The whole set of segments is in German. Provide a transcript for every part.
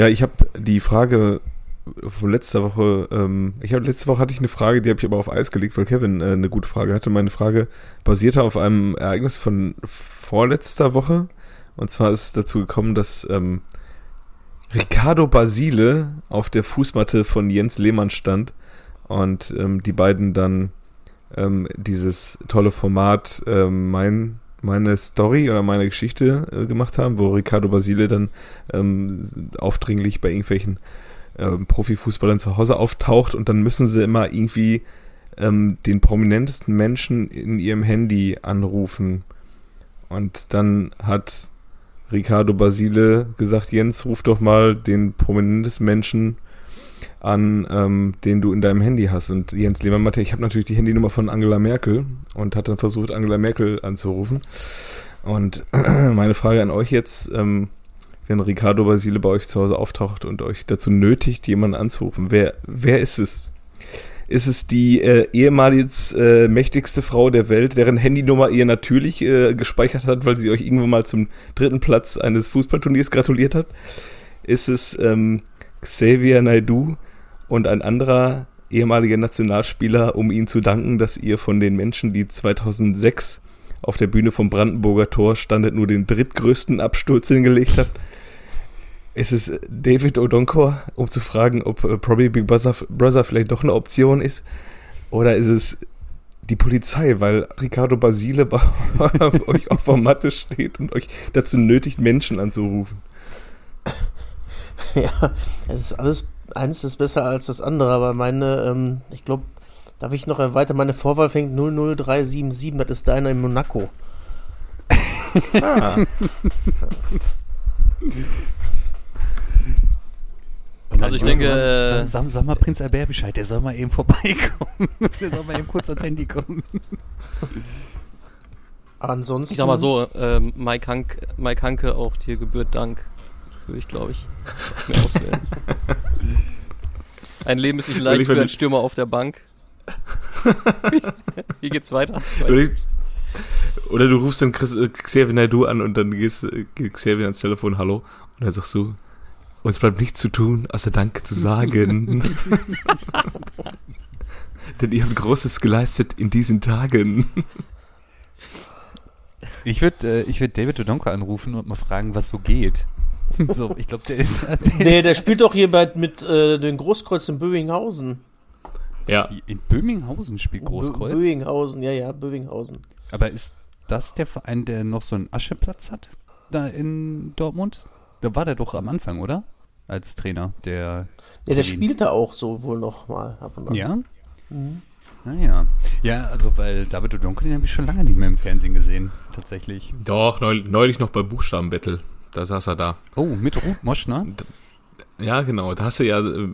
Ja, ich habe die Frage von letzter Woche, ähm, ich habe letzte Woche hatte ich eine Frage, die habe ich aber auf Eis gelegt, weil Kevin äh, eine gute Frage hatte. Meine Frage basierte auf einem Ereignis von vorletzter Woche. Und zwar ist dazu gekommen, dass ähm, Ricardo Basile auf der Fußmatte von Jens Lehmann stand und ähm, die beiden dann ähm, dieses tolle Format ähm, mein meine Story oder meine Geschichte äh, gemacht haben, wo Ricardo Basile dann ähm, aufdringlich bei irgendwelchen ähm, Profifußballern zu Hause auftaucht und dann müssen sie immer irgendwie ähm, den prominentesten Menschen in ihrem Handy anrufen. Und dann hat Ricardo Basile gesagt, Jens, ruf doch mal den prominentesten Menschen an, ähm, den du in deinem Handy hast. Und Jens Lehmann meinte, ich habe natürlich die Handynummer von Angela Merkel und hat dann versucht, Angela Merkel anzurufen. Und meine Frage an euch jetzt, ähm, wenn Ricardo Basile bei euch zu Hause auftaucht und euch dazu nötigt, jemanden anzurufen, wer, wer ist es? Ist es die äh, ehemals äh, mächtigste Frau der Welt, deren Handynummer ihr natürlich äh, gespeichert hat, weil sie euch irgendwann mal zum dritten Platz eines Fußballturniers gratuliert hat? Ist es ähm, Xavier Naidu und ein anderer ehemaliger Nationalspieler, um ihnen zu danken, dass ihr von den Menschen, die 2006 auf der Bühne vom Brandenburger Tor standet, nur den drittgrößten Absturz hingelegt habt? Ist es David Odonkor, um zu fragen, ob äh, Probably Big Brother, Brother vielleicht doch eine Option ist? Oder ist es die Polizei, weil Ricardo Basile bei euch auf der Matte steht und euch dazu nötigt, Menschen anzurufen? Ja, es ist alles, eins ist besser als das andere, aber meine, ähm, ich glaube, darf ich noch erweitern, meine Vorwahl fängt 00377, das ist deiner in Monaco. Ah. Also ich denke, sag, sag, sag, mal Prinz Albert Bescheid, der soll mal eben vorbeikommen. der soll mal eben kurz ans Handy kommen. Ansonsten. Ich sag mal so, äh, Mike, Hank, Mike Hanke auch dir gebührt Dank. Würde ich, glaube ich, mir auswählen. Ein Leben ist nicht leicht für einen Stürmer auf der Bank. Wie geht's weiter? Oder, oder, du rufst dann Chris, äh, Xavier Naidoo an und dann gehst, äh, geht Xavier ans Telefon, hallo, und dann sagst du, uns bleibt nichts zu tun, außer Danke zu sagen. Denn ihr habt Großes geleistet in diesen Tagen. Ich würde äh, ich würd David Odonko anrufen und mal fragen, was so geht. so, ich glaube, der ist. Der, der, der spielt doch hier bei, mit äh, den Großkreuz in Bövinghausen. Ja. In Bövinghausen spielt Großkreuz? Bövinghausen, ja, ja, Bövinghausen. Aber ist das der Verein, der noch so einen Ascheplatz hat? Da in Dortmund? Da war der doch am Anfang, oder? Als Trainer, der. Ja, der spielte auch so wohl noch mal ab und an. Ja? Mhm. Naja. Ja, also, weil David O'Donkel, den habe ich schon lange nicht mehr im Fernsehen gesehen, tatsächlich. Doch, neulich noch bei Buchstabenbattle. Da saß er da. Oh, mit Ruth Moschner? Ja, genau. Da hast du ja, äh,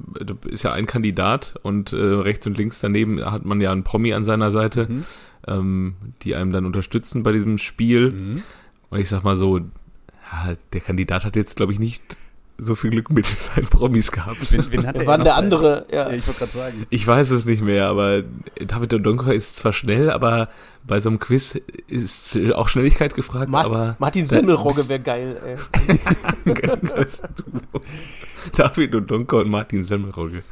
ist ja ein Kandidat und äh, rechts und links daneben hat man ja einen Promi an seiner Seite, mhm. ähm, die einem dann unterstützen bei diesem Spiel. Mhm. Und ich sag mal so, ja, der Kandidat hat jetzt, glaube ich, nicht so viel Glück mit seinen Promis gehabt. Wen, wen hatte Wann der andere? Ja. ja ich wollte gerade sagen. Ich weiß es nicht mehr, aber David O'Donker ist zwar schnell, aber bei so einem Quiz ist auch Schnelligkeit gefragt. Ma aber Martin Semmelrogge wäre geil. Ey. David O'Donker und Martin Semmelrogge.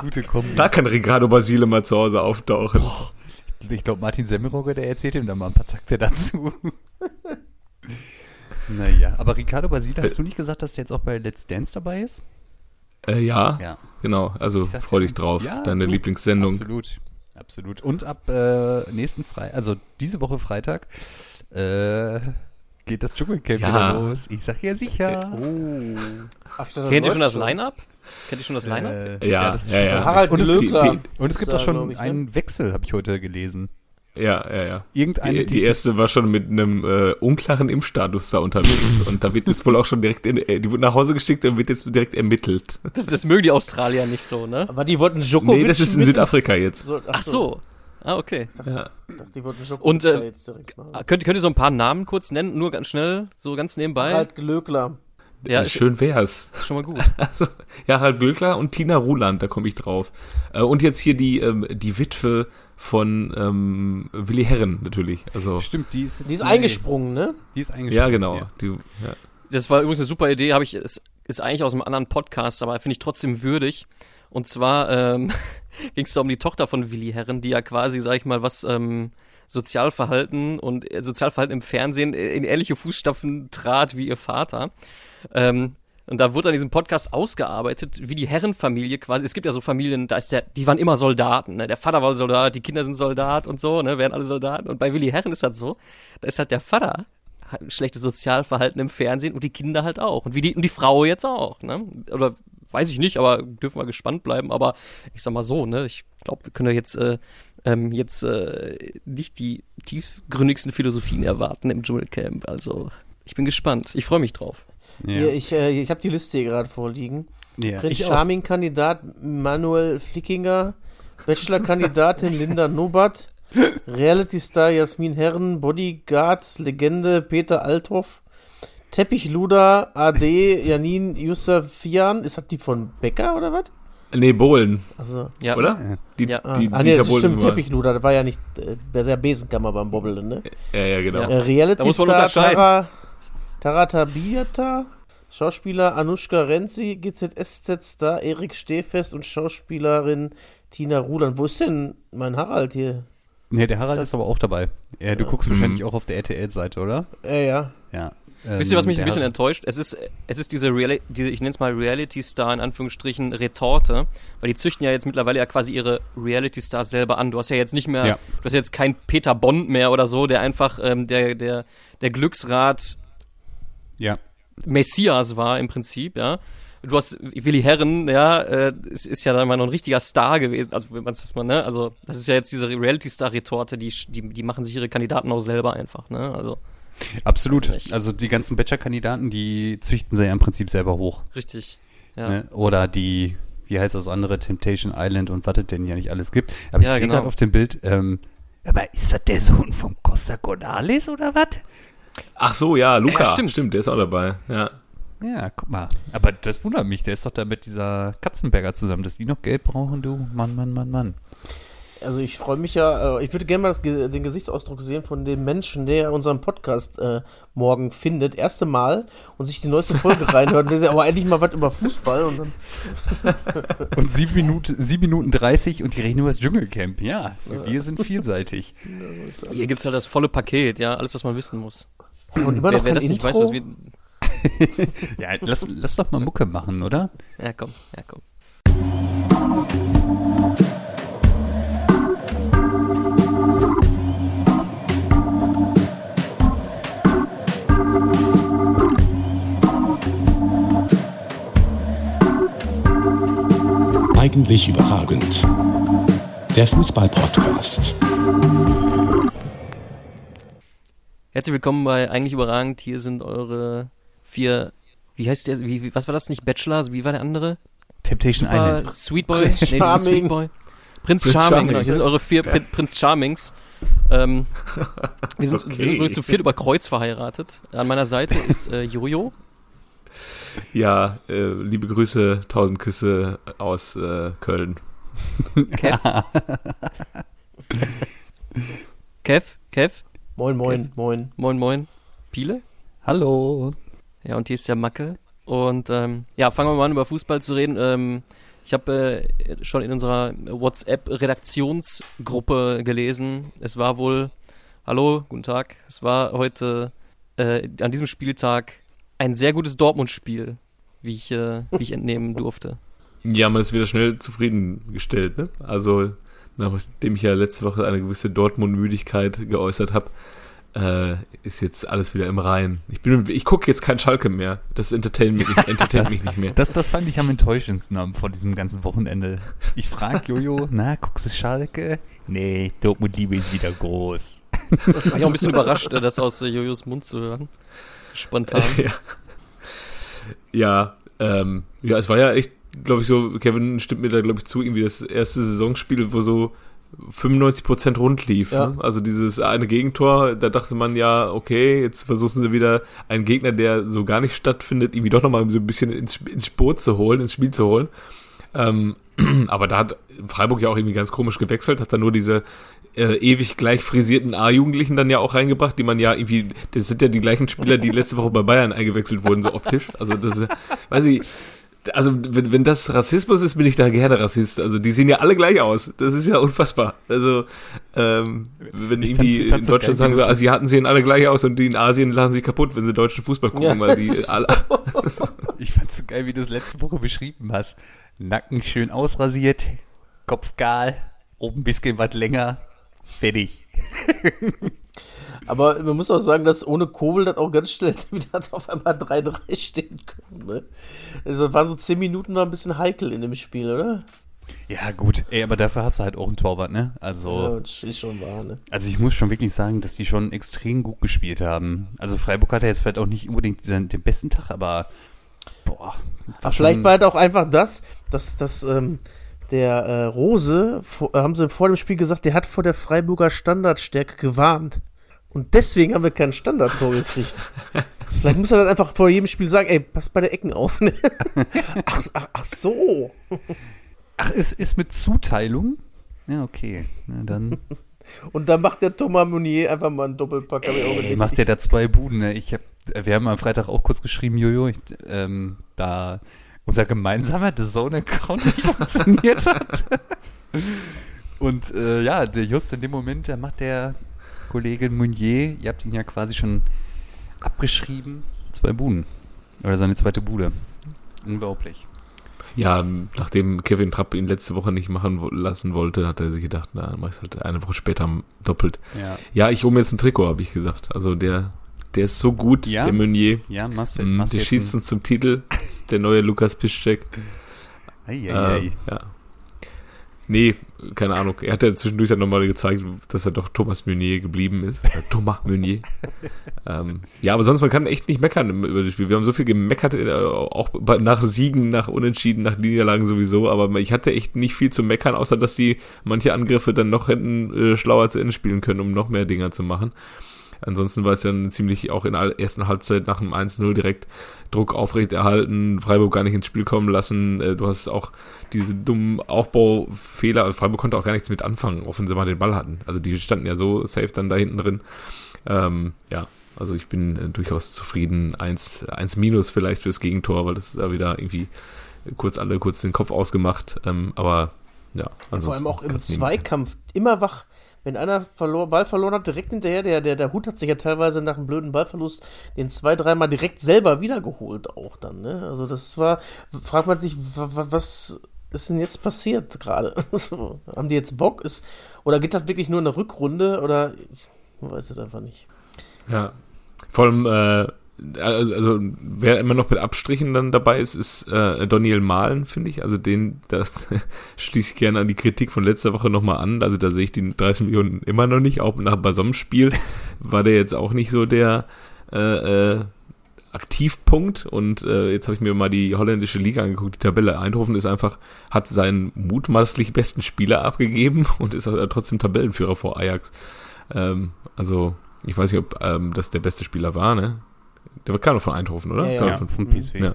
Gute Kombi. Da kann Ricardo Basile mal zu Hause auftauchen. Boah. Ich glaube, Martin Semmelrogge, der erzählt ihm dann mal ein paar Takte dazu. Naja, aber Ricardo Basile, hast du nicht gesagt, dass der jetzt auch bei Let's Dance dabei ist? Äh, ja, ja, genau. Also freu dich drauf. Ja, Deine du, Lieblingssendung. Absolut, absolut. Und ab äh, nächsten Freitag, also diese Woche Freitag, äh, geht das Dschungelcamp ja. wieder los. Ich sag ja sicher. Oh. Ach, Kennt ihr schon das Line-Up? Kennt ihr schon das Line-Up? Äh, ja, ja, das ist ja, ja. Harald und, die, und es gibt auch schon ich, einen Wechsel, habe ich heute gelesen. Ja, ja, ja. Irgendeine, die, die erste war schon mit einem äh, unklaren Impfstatus da unterwegs. und da wird jetzt wohl auch schon direkt, in, äh, die wurde nach Hause geschickt und wird jetzt direkt ermittelt. Das, das mögen die Australier nicht so, ne? Aber die wollten Djokovic Nee, das ist in Südafrika jetzt. So, ach, ach, so. Ah, okay. Ich dachte, ja. ich dachte, die wollten Djokovic und, äh, jetzt direkt machen. Könnt, könnt ihr so ein paar Namen kurz nennen? Nur ganz schnell, so ganz nebenbei? Harald Glöckler. Ja, schön wär's. Schon mal gut. Also, ja, Harald Glöckler und Tina Ruland, da komme ich drauf. Äh, und jetzt hier die, ähm, die Witwe von ähm, Willi Herren natürlich. Also Stimmt, die ist, die ist eingesprungen, ne? Die ist eingesprungen. Ja, genau. Ja. Die, ja. das war übrigens eine super Idee, habe ich, es ist eigentlich aus einem anderen Podcast, aber finde ich trotzdem würdig. Und zwar ähm, ging es da um die Tochter von Willi Herren, die ja quasi, sag ich mal, was ähm, Sozialverhalten und äh, Sozialverhalten im Fernsehen in ähnliche Fußstapfen trat wie ihr Vater. Ähm, und da wurde an diesem Podcast ausgearbeitet, wie die Herrenfamilie quasi. Es gibt ja so Familien, da ist der, die waren immer Soldaten. Ne? Der Vater war Soldat, die Kinder sind Soldat und so, ne, werden alle Soldaten. Und bei Willi Herren ist das so, da ist halt der Vater hat ein schlechtes Sozialverhalten im Fernsehen und die Kinder halt auch. Und wie die, und die Frau jetzt auch, ne? Oder weiß ich nicht, aber dürfen wir gespannt bleiben. Aber ich sag mal so, ne, ich glaube, wir können ja jetzt, äh, ähm, jetzt äh, nicht die tiefgründigsten Philosophien erwarten im Dschungelcamp. Also ich bin gespannt. Ich freue mich drauf. Hier, ich äh, ich habe die Liste hier gerade vorliegen. Ja, Prinz. Charming-Kandidat Manuel Flickinger, Bachelor-Kandidatin Linda Nobat, Reality-Star Jasmin Herren, Bodyguards Legende Peter Althoff, Teppichluder AD Janin Yusafian. Ist das die von Becker oder was? Nee, Bohlen, Also, Ja. oder? Die, Ja. ah, die, ah, nee, Dieter das Bohlen stimmt, Teppichluder, das war ja nicht, äh, der ist ja Besenkammer beim Bobbeln, ne? Ja, ja, genau. Ja. Äh, Reality-Star. Tara, Tara Tabiata, Schauspieler Anushka Renzi, GZSZ-Star Erik Stehfest und Schauspielerin Tina Ruland. Wo ist denn mein Harald hier? Nee, der Harald ist aber auch dabei. Ja, du guckst Mhm. wahrscheinlich auch auf der RTL-Seite, oder? Äh, ja. Ja. Wisst ihr, was mich ein bisschen Harald- enttäuscht? Es ist, es ist diese, Reali diese ich nenne es mal Reality-Star in Anführungsstrichen Retorte, weil die züchten ja jetzt mittlerweile ja quasi ihre Reality-Stars selber an. Du hast ja jetzt nicht mehr, Ja. du hast jetzt kein Peter Bond mehr oder so, der einfach ähm, der, der, der Glücksrat Ja. Messias war im Prinzip, ja. Du hast Willi Herren, ja, äh, es ist ja dann mal noch ein richtiger Star gewesen, also wenn man es das mal, ne, also das ist ja jetzt diese Reality-Star-Retorte, die, die, die machen sich ihre Kandidaten auch selber einfach, ne, also Absolut. Also die ganzen Bachelor-Kandidaten, die züchten sie ja im Prinzip selber hoch. richtig, ja. Ne? Oder die, wie heißt das andere, Temptation Island und was es denn ja nicht alles gibt. Aber Ja, ich sehe genau. gerade auf dem Bild, ähm, aber ist das der Sohn vom Costa Cordalis oder was? Ach so, ja, Luca. Ja, stimmt. stimmt, der ist auch dabei. Ja. Ja, guck mal. Aber das wundert mich, der ist doch da mit dieser Katzenberger zusammen, dass die noch Geld brauchen, du. Mann, Mann, Mann, Mann. Also ich freue mich ja, äh, ich würde gerne mal das, den Gesichtsausdruck sehen von dem Menschen, der unseren Podcast äh, morgen findet, erste Mal und sich die neueste Folge reinhört und der sagt, aber endlich mal was über Fußball und dann Und sieben Minuten, sieben Minuten dreißig und die reden über das Dschungelcamp. Ja, wir sind vielseitig. Hier gibt's halt das volle Paket, ja, alles, was man wissen muss. Und immer wer noch wer kein das Intro. nicht weiß, was wir. Ja, lass, lass doch mal Mucke machen, oder? Ja, komm, ja, komm. Eigentlich überragend. Der Fußball-Podcast. Herzlich willkommen bei Eigentlich Überragend. Hier sind eure vier. Wie heißt der? Wie, wie, was war das nicht? Bachelor? Wie war der andere? Temptation Super Island. Sweet Boy? Prinz Nee, Charming. Sweet Boy. Prinz, Prinz Charming, Charming. genau. Hier sind eure vier Prin- Prinz Charmings. Ähm, wir, sind, Okay. wir sind übrigens zu viert über Kreuz verheiratet. An meiner Seite ist äh, Jojo. Ja, äh, liebe Grüße, tausend Küsse aus äh, Köln. Kev. Kev, Kev, Moin, moin, moin. moin, moin. Piele. Hallo. Ja, und hier ist der Macke. Und ähm, ja, fangen wir mal an, über Fußball zu reden. Ähm, ich habe äh, schon in unserer WhatsApp-Redaktionsgruppe gelesen, es war wohl, hallo, guten Tag, es war heute äh, an diesem Spieltag ein sehr gutes Dortmund-Spiel, wie ich, äh, wie ich entnehmen durfte. Ja, man ist wieder schnell zufriedengestellt, ne? Also, nachdem ich ja letzte Woche eine gewisse Dortmund-Müdigkeit geäußert habe, äh, ist jetzt alles wieder im Reinen. Ich bin, ich gucke jetzt kein Schalke mehr. Das entertaint mich, nicht- entertaint Das- mich nicht mehr. Das, das fand ich am enttäuschendsten am- vor diesem ganzen Wochenende. Ich frag Jojo, na, guckst du Schalke? Nee, Dortmund-Liebe ist wieder groß. War ich auch ein bisschen überrascht, äh, das aus äh, Jojos Mund zu hören. Spontan. ja, ja, ähm, ja, es war ja echt, glaube ich, so, Kevin stimmt mir da, glaube ich, zu, irgendwie das erste Saisonspiel, wo so 95% rund lief. Ja. Ne? Also dieses eine Gegentor, da dachte man ja, okay, jetzt versuchen sie wieder einen Gegner, der so gar nicht stattfindet, irgendwie doch nochmal so ein bisschen ins, ins Boot zu holen, ins Spiel zu holen. Ähm, aber da hat Freiburg ja auch irgendwie ganz komisch gewechselt, hat dann nur diese äh, ewig gleich frisierten A-Jugendlichen dann ja auch reingebracht, die man ja irgendwie, das sind ja die gleichen Spieler, die letzte Woche bei Bayern eingewechselt wurden, so optisch. Also das ist, weiß ich, also wenn, wenn das Rassismus ist, bin ich da gerne Rassist. Also die sehen ja alle gleich aus. Das ist ja unfassbar. Also ähm, wenn Ich irgendwie in Deutschland sagen wir, Asiaten sehen alle gleich aus und die in Asien lachen sich kaputt, wenn sie deutschen Fußball gucken, Ja. weil die alle. Ich fand's so geil, wie du das letzte Woche beschrieben hast. Nacken schön ausrasiert, Kopf kahl, oben ein bisschen was länger, fertig. Aber man muss auch sagen, dass ohne Kobel das auch ganz schnell wieder auf einmal 3-3 stehen können. Ne? Also waren so 10 Minuten war ein bisschen heikel in dem Spiel, oder? Ja, gut. Ey, aber dafür hast du halt auch einen Torwart, ne? Also, Ja, ist schon wahr, ne? also ich muss schon wirklich sagen, dass die schon extrem gut gespielt haben. Also Freiburg hatte jetzt vielleicht auch nicht unbedingt den, den besten Tag, aber boah. Aber vielleicht war halt auch einfach das, dass, dass ähm, der äh, Rose, vor, haben sie vor dem Spiel gesagt, der hat vor der Freiburger Standardstärke gewarnt. Und deswegen haben wir kein Standardtor gekriegt. Vielleicht muss er dann einfach vor jedem Spiel sagen, ey, passt bei der Ecken auf. Ne? ach, ach, ach so. Ach, es ist mit Zuteilung? Ja, okay. Na dann Und dann macht der Thomas Meunier einfach mal einen Doppelpack. Ey, macht der da zwei Buden. Ne? Ich hab, wir haben am Freitag auch kurz geschrieben, Jojo, ich, ähm, da unser gemeinsamer The Zone-Account nicht funktioniert hat. Und äh, ja, der just in dem Moment, da macht der Kollege Meunier, ihr habt ihn ja quasi schon abgeschrieben, zwei Buden. Oder seine zweite Bude. Unglaublich. Ja, nachdem Kevin Trapp ihn letzte Woche nicht machen lassen wollte, hat er sich gedacht, na, dann mach ich halt eine Woche später doppelt. Ja, Ja, ich hole mir jetzt ein Trikot, habe ich gesagt. Also der, der ist so gut, Ja? der Meunier. ja machst du. Mm, Der schießt uns zum Titel. Ist der neue Lukas Piszczek. ei, ei, ei. Ähm, ja. Nee, keine Ahnung. Er hat ja zwischendurch dann nochmal gezeigt, dass er doch Thomas Meunier geblieben ist. Äh, Thomas Meunier. ähm, ja, aber sonst, man kann echt nicht meckern über das Spiel. Wir haben so viel gemeckert, äh, auch nach Siegen, nach Unentschieden, nach Niederlagen sowieso. Aber ich hatte echt nicht viel zu meckern, außer dass die manche Angriffe dann noch hätten äh, schlauer zu Ende spielen können, um noch mehr Dinger zu machen. Ansonsten war es ja ziemlich auch in der ersten Halbzeit nach dem 1-0 direkt Druck aufrechterhalten, Freiburg gar nicht ins Spiel kommen lassen. Äh, Du hast auch diese dummen Aufbaufehler. Also Freiburg konnte auch gar nichts mit anfangen, auch wenn sie mal den Ball hatten. Also die standen ja so safe dann da hinten drin. Ähm, ja, also ich bin äh, durchaus zufrieden. Eins, eins Minus vielleicht fürs Gegentor, weil das ist ja wieder irgendwie kurz alle kurz den Kopf ausgemacht. Ähm, aber ja, Vor ansonsten allem auch im Zweikampf immer wach. Wenn einer verlor, Ball verloren hat, direkt hinterher, der, der, der Hut hat sich ja teilweise nach einem blöden Ballverlust den zwei, dreimal direkt selber wiedergeholt auch dann, ne? Also das war, fragt man sich, wa- wa- was ist denn jetzt passiert gerade? Haben die jetzt Bock? Ist, oder geht das wirklich nur eine Rückrunde? Oder ich weiß es einfach nicht. Ja. Vor allem, äh, also, also wer immer noch mit Abstrichen dann dabei ist, ist äh, Daniel Mahlen, finde ich. Also den, das schließe ich gerne an die Kritik von letzter Woche nochmal an. Also da sehe ich die 30 Millionen immer noch nicht. Auch nach bei so einem Spiel war der jetzt auch nicht so der äh, äh, Aktivpunkt. Und äh, jetzt habe ich mir mal die holländische Liga angeguckt, die Tabelle. Eindhoven ist einfach, hat seinen mutmaßlich besten Spieler abgegeben und ist trotzdem Tabellenführer vor Ajax. Ähm, also, ich weiß nicht, ob ähm, das der beste Spieler war, ne? Der kam doch von Eindhoven, oder? Ja, ja. Ja, von, vom PSV. ja.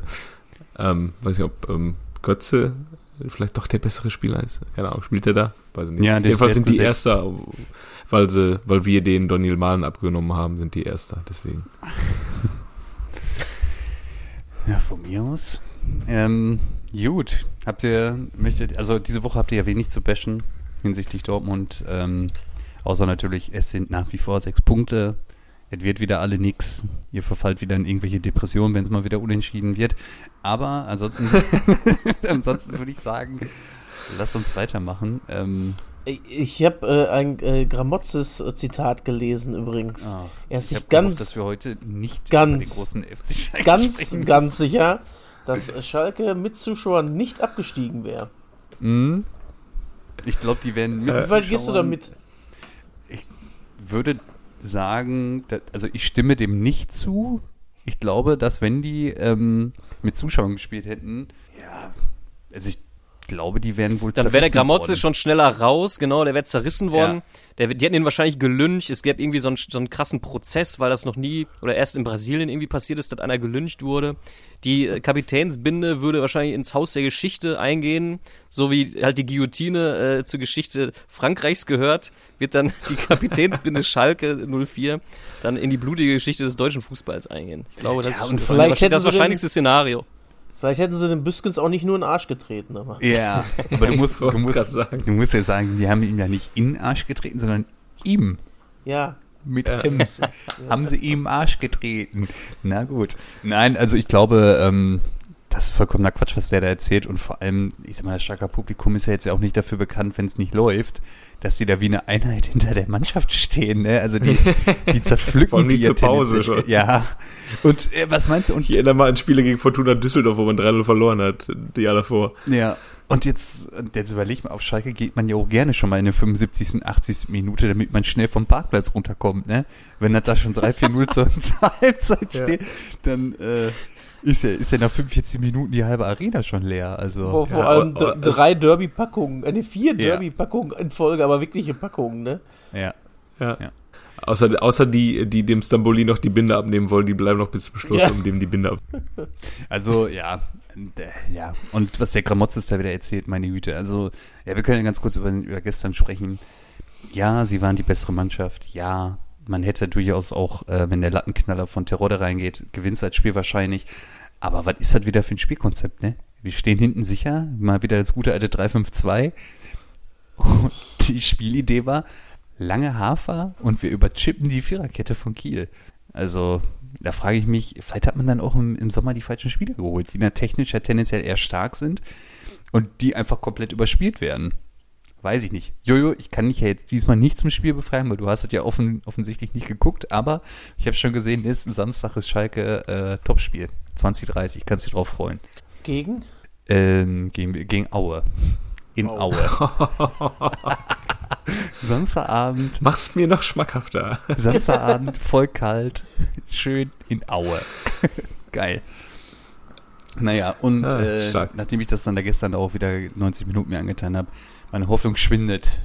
ähm, weiß nicht, ob ähm, Götze vielleicht doch der bessere Spieler ist. Keine Ahnung, spielt er da? Weiß ich nicht. Ja, Jedenfalls sind die. Erster, weil sie, weil wir den Daniel Mahlen abgenommen haben, sind die Erster. Deswegen. Ja, von mir aus. Ähm, gut. Habt ihr, möchtet, also diese Woche habt ihr ja wenig zu bashen hinsichtlich Dortmund. Ähm, außer natürlich, es sind nach wie vor sechs Punkte. Es wird wieder alle nix. Ihr verfallt wieder in irgendwelche Depressionen, wenn es mal wieder unentschieden wird. Aber ansonsten, ansonsten würde ich sagen, lasst uns weitermachen. Ähm, Ich, ich habe äh, ein äh, Gramotzes-Zitat gelesen übrigens. ah, er ist ich sich habe gehofft, ganz, dass wir heute nicht ganz- den großen FC Schalke ganz, sprechen ganz sicher, dass Schalke mit Zuschauern nicht abgestiegen wäre. Mhm. Ich glaube, die werden mit Wie weit gehst du damit? würde sagen, da- also ich stimme dem nicht zu. Ich glaube, dass wenn die ähm, mit Zuschauern gespielt hätten, ja, also ich glaube, die werden wohl Dann wäre der Gramotze worden. schon schneller raus, genau, der wäre zerrissen worden. Ja. Der, die hätten ihn wahrscheinlich gelyncht. Es gäbe irgendwie so einen, so einen krassen Prozess, weil das noch nie oder erst in Brasilien irgendwie passiert ist, dass einer gelyncht wurde. Die äh, Kapitänsbinde würde wahrscheinlich ins Haus der Geschichte eingehen, so wie halt die Guillotine äh, zur Geschichte Frankreichs gehört, wird dann die Kapitänsbinde Schalke 04 dann in die blutige Geschichte des deutschen Fußballs eingehen. Ich glaube, das Ja, ist das, wahrscheinlichste Szenario. Vielleicht hätten sie den Büskens auch nicht nur in den Arsch getreten, aber. Ja, aber du musst, du musst, du musst ja sagen, die haben ihm ja nicht in den Arsch getreten, sondern ihm. Ja. Mit M. Haben sie ihm im Arsch getreten. Na gut. Nein, also ich glaube, ähm, das ist vollkommener Quatsch, was der da erzählt. Und vor allem, ich sag mal, das starke Publikum ist ja jetzt ja auch nicht dafür bekannt, wenn es nicht läuft, dass die da wie eine Einheit hinter der Mannschaft stehen. Ne? Also die, die Vor zerpflücken allem die ja zur Pause schon. Ja. Und äh, was meinst du? Und Ich erinnere mal an Spiele gegen Fortuna Düsseldorf, wo man 3-0 verloren hat, die Jahr davor. Ja. Und jetzt, jetzt überleg mal, auf Schalke geht man ja auch gerne schon mal in der 75., 80. Minute, damit man schnell vom Parkplatz runterkommt, ne? Wenn das da schon 3-4-0 zur, zur Halbzeit Ja. steht, dann äh, ist, ja, ist ja nach 45 Minuten die halbe Arena schon leer. Also, Wo vor Ja, allem aber- d- drei Derby-Packungen, äh, nee, vier Ja. Derby-Packungen in Folge, aber wirkliche Packungen, ne? ja. Ja. Ja. Außer, außer die, die dem Stamboli noch die Binde abnehmen wollen, die bleiben noch bis zum Schluss, Ja. um dem die Binde ab. Also, ja. Und, äh, ja. Und was der Gramotzes da wieder erzählt, meine Güte. Also, ja, wir können ja ganz kurz über, über gestern sprechen. Ja, sie waren die bessere Mannschaft. Ja, man hätte durchaus auch, äh, wenn der Lattenknaller von Terodde reingeht, gewinnt das Spiel wahrscheinlich. Aber was ist das wieder für ein Spielkonzept, ne? Wir stehen hinten sicher, mal wieder das gute alte 3-5-2. Und die Spielidee war, lange Hafer und wir überchippen die Viererkette von Kiel. Also, da frage ich mich, vielleicht hat man dann auch im, im Sommer die falschen Spieler geholt, die na technisch ja tendenziell eher stark sind und die einfach komplett überspielt werden. Weiß ich nicht. Jojo, ich kann dich ja jetzt diesmal nicht zum Spiel befreien, weil du hast es ja offen, offensichtlich nicht geguckt, aber ich habe schon gesehen, nächsten Samstag ist Schalke äh, Topspiel. 2030, kannst dich drauf freuen. Gegen? Ähm, gegen, gegen Aue. In Aue. Aue. Samstagabend, Mach's mir noch schmackhafter. Samstagabend, voll kalt, schön in Aue. Geil. Naja, und Ah, äh, nachdem ich das dann da gestern auch wieder 90 Minuten mir angetan habe, meine Hoffnung schwindet.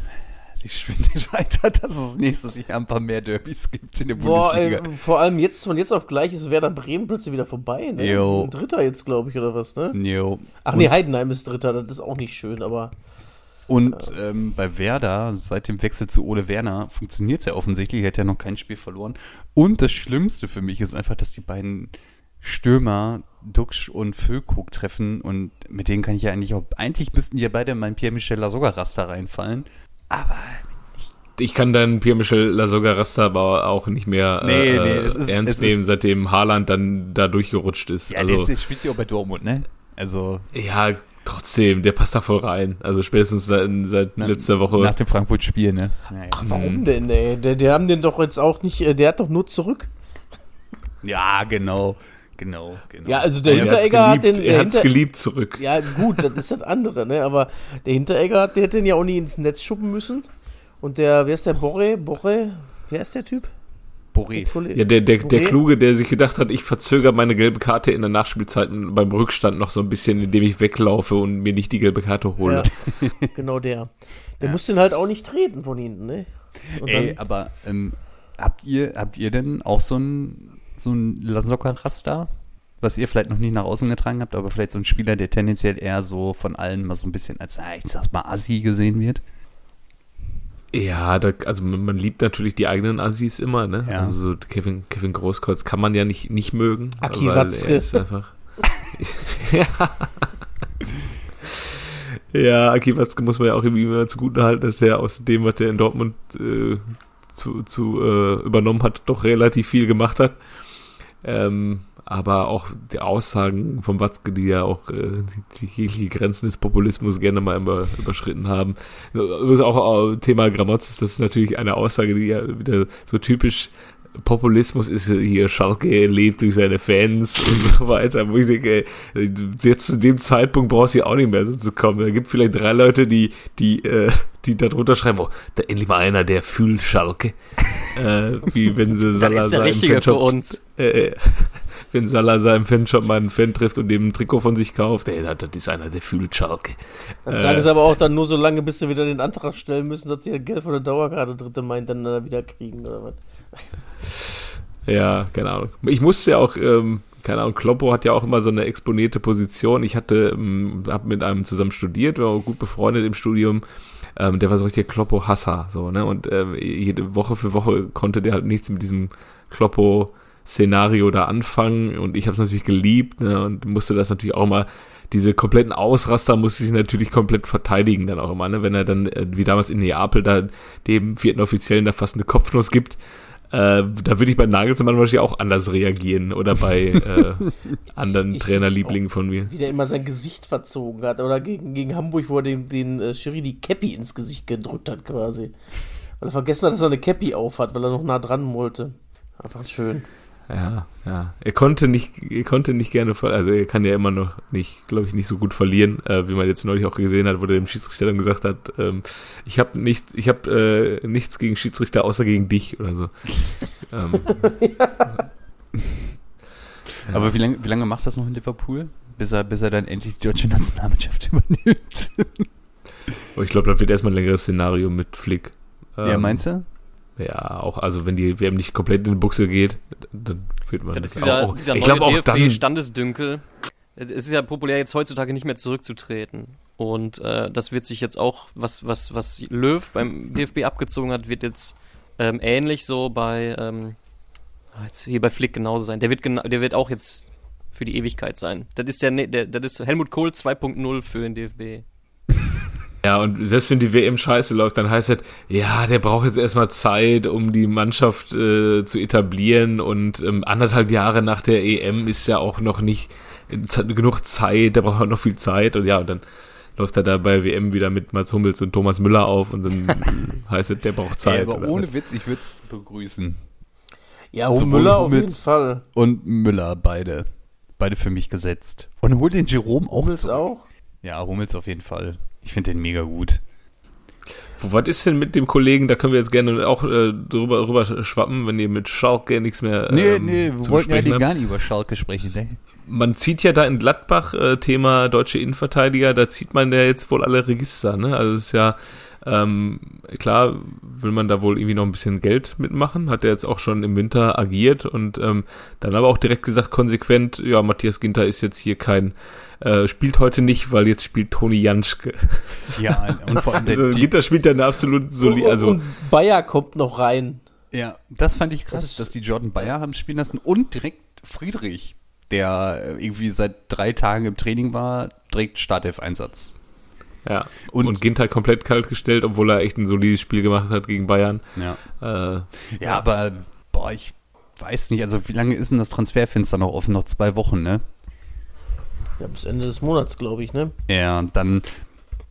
Sie schwindet weiter, dass es nächstes Jahr ein paar mehr Derbys gibt in der Boah, Bundesliga. ey, vor allem jetzt, von jetzt auf gleich ist Werder Bremen plötzlich wieder vorbei, ne? Jo. Die sind Dritter jetzt, glaube ich, oder was, ne? Jo. Ach Und- nee, Heidenheim ist Dritter, das ist auch nicht schön, aber Und ähm, bei Werder, seit dem Wechsel zu Ole Werner, funktioniert es ja offensichtlich. Er hat ja noch kein Spiel verloren. Und das Schlimmste für mich ist einfach, dass die beiden Stürmer Duxch und Füllkrug treffen. Und mit denen kann ich ja eigentlich auch. Eigentlich müssten die ja beide in mein Pierre-Michel Lasogga-Raster reinfallen. Aber Ich kann deinen Pierre-Michel Lasogga-Raster aber auch nicht mehr Nee, äh, nee, ist- ernst ist- nehmen, seitdem Haaland dann da durchgerutscht ist. ja, also, das, das spielt ja auch bei Dortmund, ne? Also ja, trotzdem, der passt da voll rein. Also spätestens seit, seit na- letzter Woche. Nach dem Frankfurt-Spiel, ne? Naja. ach, warum denn, ey? Der, der haben den doch jetzt auch nicht, äh, der hat doch nur zurück. Ja, genau. Genau, genau. Ja, also der er Hinteregger hat den, er hat's Hinter geliebt zurück. Ja, gut, das ist das andere, ne? Aber der Hinteregger, hat- der hätte den ja auch nie ins Netz schuppen müssen. Und der, wer ist der Borre? Borre? Wer ist der Typ? Boré. Ja, der, der, der? Kluge, der sich gedacht hat, ich verzögere meine gelbe Karte in der Nachspielzeit beim Rückstand noch so ein bisschen, indem ich weglaufe und mir nicht die gelbe Karte hole. Ja, genau der. Der Ja. muss den halt auch nicht treten von hinten, ne? Und Ey, dann, aber ähm, habt ihr habt ihr denn auch so ein so ein Lasocca-Raster, was ihr vielleicht noch nicht nach außen getragen habt, aber vielleicht so ein Spieler, der tendenziell eher so von allen mal so ein bisschen als, ah, ich sag's mal, Assi gesehen wird? Ja, da, also man, liebt natürlich die eigenen Assis immer, ne? Ja. Also so Kevin, Kevin Großkreuz kann man ja nicht, nicht mögen. Aki Watzke. ist einfach. ja. Ja, Aki Watzke muss man ja auch irgendwie immer zugute halten, dass er aus dem, was er in Dortmund äh, zu, zu äh, übernommen hat, doch relativ viel gemacht hat. Ähm, aber auch die Aussagen von Watzke, die ja auch äh, die, die Grenzen des Populismus gerne mal über, überschritten haben. Übrigens auch äh, Thema Gramotzes, das ist natürlich eine Aussage, die ja wieder so typisch Populismus ist hier, Schalke lebt durch seine Fans und so weiter, wo ich denke, ey, jetzt zu dem Zeitpunkt brauchst du ja auch nicht mehr so zu kommen. Da gibt vielleicht drei Leute, die, die, äh, die da drunter schreiben, oh, da endlich mal einer, der fühlt Schalke. äh, wie wenn sie Salah ist der seinem Richtige für Fanshop- uns. äh, wenn Salazar im Fanshop mal einen Fan trifft und dem ein Trikot von sich kauft, ey, das ist einer, der fühlt Schalke. Dann sagen sie aber auch dann nur so lange, bis sie wieder den Antrag stellen müssen, dass sie Geld von der Dauerkarte dritte meint, dann äh, wieder kriegen oder was. Ja, keine Ahnung. Ich musste ja auch, ähm, keine Ahnung, Kloppo hat ja auch immer so eine exponierte Position. Ich hatte, ähm, hab mit einem zusammen studiert, war auch gut befreundet im Studium. Ähm, der war so richtig Kloppo-Hasser, so, ne? Und ähm, jede Woche für Woche konnte der halt nichts mit diesem Kloppo-Szenario da anfangen. Und ich habe es natürlich geliebt, ne? Und musste das natürlich auch mal diese kompletten Ausraster musste ich natürlich komplett verteidigen dann auch immer, ne? wenn er dann, äh, wie damals in Neapel, da dem vierten Offiziellen da fast eine Kopfnuss gibt, äh, da würde ich bei Nagelsmann wahrscheinlich auch anders reagieren oder bei äh, anderen Trainerlieblingen von mir. Wie der immer sein Gesicht verzogen hat. Oder gegen, gegen Hamburg, wo er den, den äh, Schiri die Cappy ins Gesicht gedrückt hat, quasi. Weil er vergessen hat, dass er eine Cappy aufhat, weil er noch nah dran wollte. Einfach schön. Ja, ja. Er konnte nicht, er konnte nicht gerne, also er kann ja immer noch nicht, glaube ich, nicht so gut verlieren, äh, wie man jetzt neulich auch gesehen hat, wo der dem Schiedsrichter dann gesagt hat, ähm, ich habe nicht, ich habe äh, nichts gegen Schiedsrichter außer gegen dich oder so. ähm, Aber wie lange, wie lange macht das noch in Liverpool? Bis er, bis er dann endlich die deutsche Nationalmannschaft übernimmt. aber ich glaube, das wird erstmal ein längeres Szenario mit Flick. ja, Ähm, meinst du? Ja, auch, also wenn die WM nicht komplett in die Buchse geht, dann wird man Das das, dieser, auch. dieser ich glaube auch dann. DFB-Standesdünkel. Es ist ja populär, jetzt heutzutage nicht mehr zurückzutreten. Und äh, das wird sich jetzt auch, was, was, was Löw beim DFB abgezogen hat, wird jetzt ähm, ähnlich so bei, ähm, ah, jetzt hier bei Flick genauso sein. Der wird, gena der wird auch jetzt für die Ewigkeit sein. Das ist der, ne- der das ist Helmut Kohl 2.0 für den DFB. Ja, und selbst wenn die WM scheiße läuft, dann heißt es, ja, der braucht jetzt erstmal Zeit, um die Mannschaft äh, zu etablieren und ähm, anderthalb Jahre nach der EM ist ja auch noch nicht z- genug Zeit, der braucht halt noch viel Zeit und ja, und dann läuft er da bei WM wieder mit Mats Hummels und Thomas Müller auf und dann heißt es, der braucht Zeit. Ey, aber oder? ohne Witz, ich würde es begrüßen. Ja, Sowohl Müller auf jeden Hummels- Fall. Und Müller, beide. Beide für mich gesetzt. Und hol den Jerome auch Hummels zurück. auch. Ja, Hummels auf jeden Fall. Ich finde den mega gut. Was ist denn mit dem Kollegen, da können wir jetzt gerne auch äh, drüber, rüber schwappen, wenn ihr mit Schalke nichts mehr Nee, ähm, nee, wir zu wollten ja habt. gar nicht über Schalke sprechen, ne? man zieht ja da in Gladbach äh, Thema deutsche Innenverteidiger, da zieht man ja jetzt wohl alle Register, ne? Also es ist ja ähm, klar, will man da wohl irgendwie noch ein bisschen Geld mitmachen, hat er jetzt auch schon im Winter agiert und ähm, dann aber auch direkt gesagt, konsequent, ja, Matthias Ginter ist jetzt hier kein, äh, spielt heute nicht, weil jetzt spielt Toni Janschke. Ja, und vor allem der, Also die, Ginter spielt ja eine absolut solide, also und Bayer kommt noch rein. ja, das fand ich krass, Das ist- dass die Jordan Bayer haben spielen lassen und direkt Friedrich, der äh, irgendwie seit drei Tagen im Training war, direkt Startelf-Einsatz. ja. Und- Und, Ginter komplett kalt gestellt, obwohl er echt ein solides Spiel gemacht hat gegen Bayern. Ja. Äh, Ja, aber, boah, ich weiß nicht, also wie lange ist denn das Transferfenster noch offen? Noch zwei Wochen, ne? Ja, bis Ende des Monats, glaube ich, ne? Ja, und dann,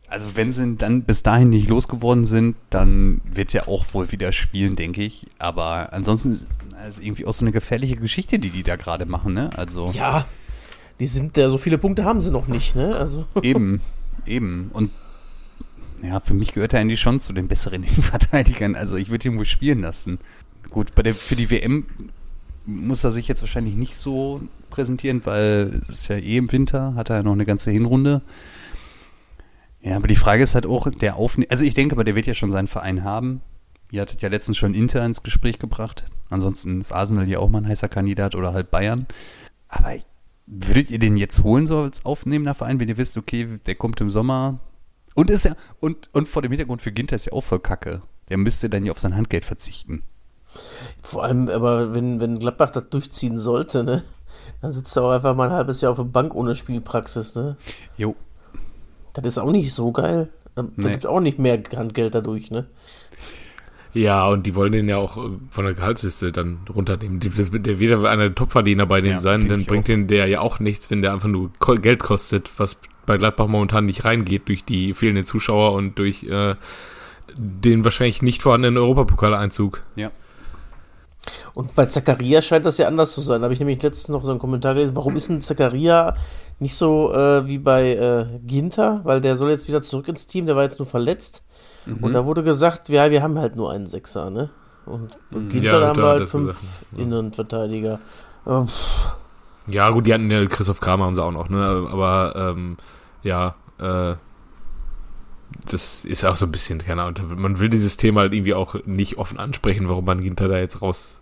also wenn sie dann bis dahin nicht losgeworden sind, dann wird er auch wohl wieder spielen, denke ich. Aber ansonsten ist es irgendwie auch so eine gefährliche Geschichte, die die da gerade machen, ne? Also Ja. Die sind, ja so viele Punkte haben sie noch nicht, ne? Also. eben, eben. Und ja, für mich gehört er eigentlich schon zu den besseren Innenverteidigern. Also ich würde ihn wohl spielen lassen. Gut, bei der, für die WM muss er sich jetzt wahrscheinlich nicht so präsentieren, weil es ist ja eh im Winter, hat er ja noch eine ganze Hinrunde. Ja, aber die Frage ist halt auch, der Aufne also ich denke aber, der wird ja schon seinen Verein haben. Ihr hattet ja letztens schon Inter ins Gespräch gebracht. Ansonsten ist Arsenal ja auch mal ein heißer Kandidat oder halt Bayern. Aber würdet ihr den jetzt holen, so als aufnehmender Verein, wenn ihr wisst, okay, der kommt im Sommer? Und ist ja, und, und vor dem Hintergrund für Ginter ist ja auch voll Kacke. Der müsste dann ja auf sein Handgeld verzichten. Vor allem, aber wenn, wenn Gladbach das durchziehen sollte, ne? Dann sitzt er auch einfach mal ein halbes Jahr auf der Bank ohne Spielpraxis, ne? Jo. Das ist auch nicht so geil. Da, da Nee. gibt auch nicht mehr Handgeld dadurch, ne? Ja, und die wollen den ja auch äh, von der Gehaltsliste dann runternehmen. Die- Das, der wird ja einer der Topverdiener bei denen Ja, sein, dann bringt den der ja auch nichts, wenn der einfach nur Geld kostet, was bei Gladbach momentan nicht reingeht durch die fehlenden Zuschauer und durch äh, den wahrscheinlich nicht vorhandenen Europapokaleinzug. Ja. Und bei Zakaria scheint das ja anders zu sein. Da habe ich nämlich letztens noch so einen Kommentar gelesen. Warum ist denn Zakaria nicht so äh, wie bei äh, Ginter? Weil der soll jetzt wieder zurück ins Team. Der war jetzt nur verletzt. Mhm. Und da wurde gesagt, ja, wir haben halt nur einen Sechser, ne? Und, und Ginter, Ja, da haben wir halt fünf gesagt, ja. Innenverteidiger. Ähm, Ja, gut, die hatten ja Christoph Kramer haben sie auch noch, ne? Aber ähm, ja, äh, das ist auch so ein bisschen, keine Ahnung, man will dieses Thema halt irgendwie auch nicht offen ansprechen, warum man Ginter da jetzt raus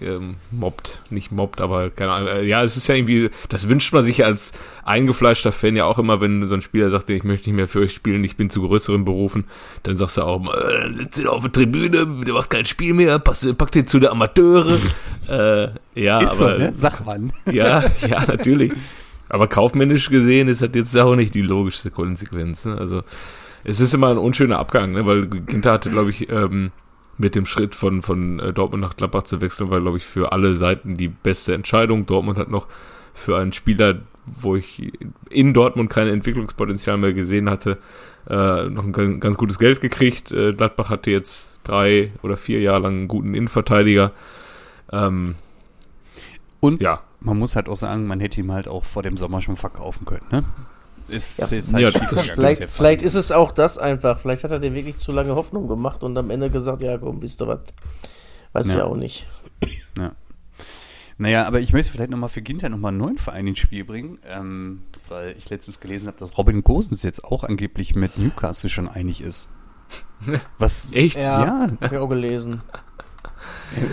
ähm, mobbt, nicht mobbt, aber keine Ahnung. Äh, ja, es ist ja irgendwie, das wünscht man sich als eingefleischter Fan ja auch immer, wenn so ein Spieler sagt, ich möchte nicht mehr für euch spielen, ich bin zu größeren Berufen, dann sagst du auch, äh, sitzt auf der Tribüne, der macht kein Spiel mehr, packt den zu der Amateure. äh, ja, Ist aber so, ne? Sag man. ja, ja, natürlich. Aber kaufmännisch gesehen ist das jetzt auch nicht die logischste Konsequenz. Ne? Also es ist immer ein unschöner Abgang, ne? weil Ginter hatte, glaube ich, ähm, mit dem Schritt von, von äh, Dortmund nach Gladbach zu wechseln, war, glaube ich, für alle Seiten die beste Entscheidung. Dortmund hat noch für einen Spieler, wo ich in Dortmund kein Entwicklungspotenzial mehr gesehen hatte, äh, noch ein ganz gutes Geld gekriegt. Äh, Gladbach hatte jetzt drei oder vier Jahre lang einen guten Innenverteidiger. Ähm, Und Ja. man muss halt auch sagen, man hätte ihm halt auch vor dem Sommer schon verkaufen können, ne? Ist Ja, jetzt ja, das gegangen, Vielleicht, vielleicht ist es auch das einfach. Vielleicht hat er dem wirklich zu lange Hoffnung gemacht und am Ende gesagt, ja komm, wisst ihr was. Weiß ja. Ja. auch nicht. Naja, aber ich möchte vielleicht nochmal für Ginter nochmal einen neuen Verein ins Spiel bringen, ähm, weil ich letztens gelesen habe, dass Robin Gosens jetzt auch angeblich mit Newcastle schon einig ist. Was echt? Ja, Ja. hab ich auch gelesen.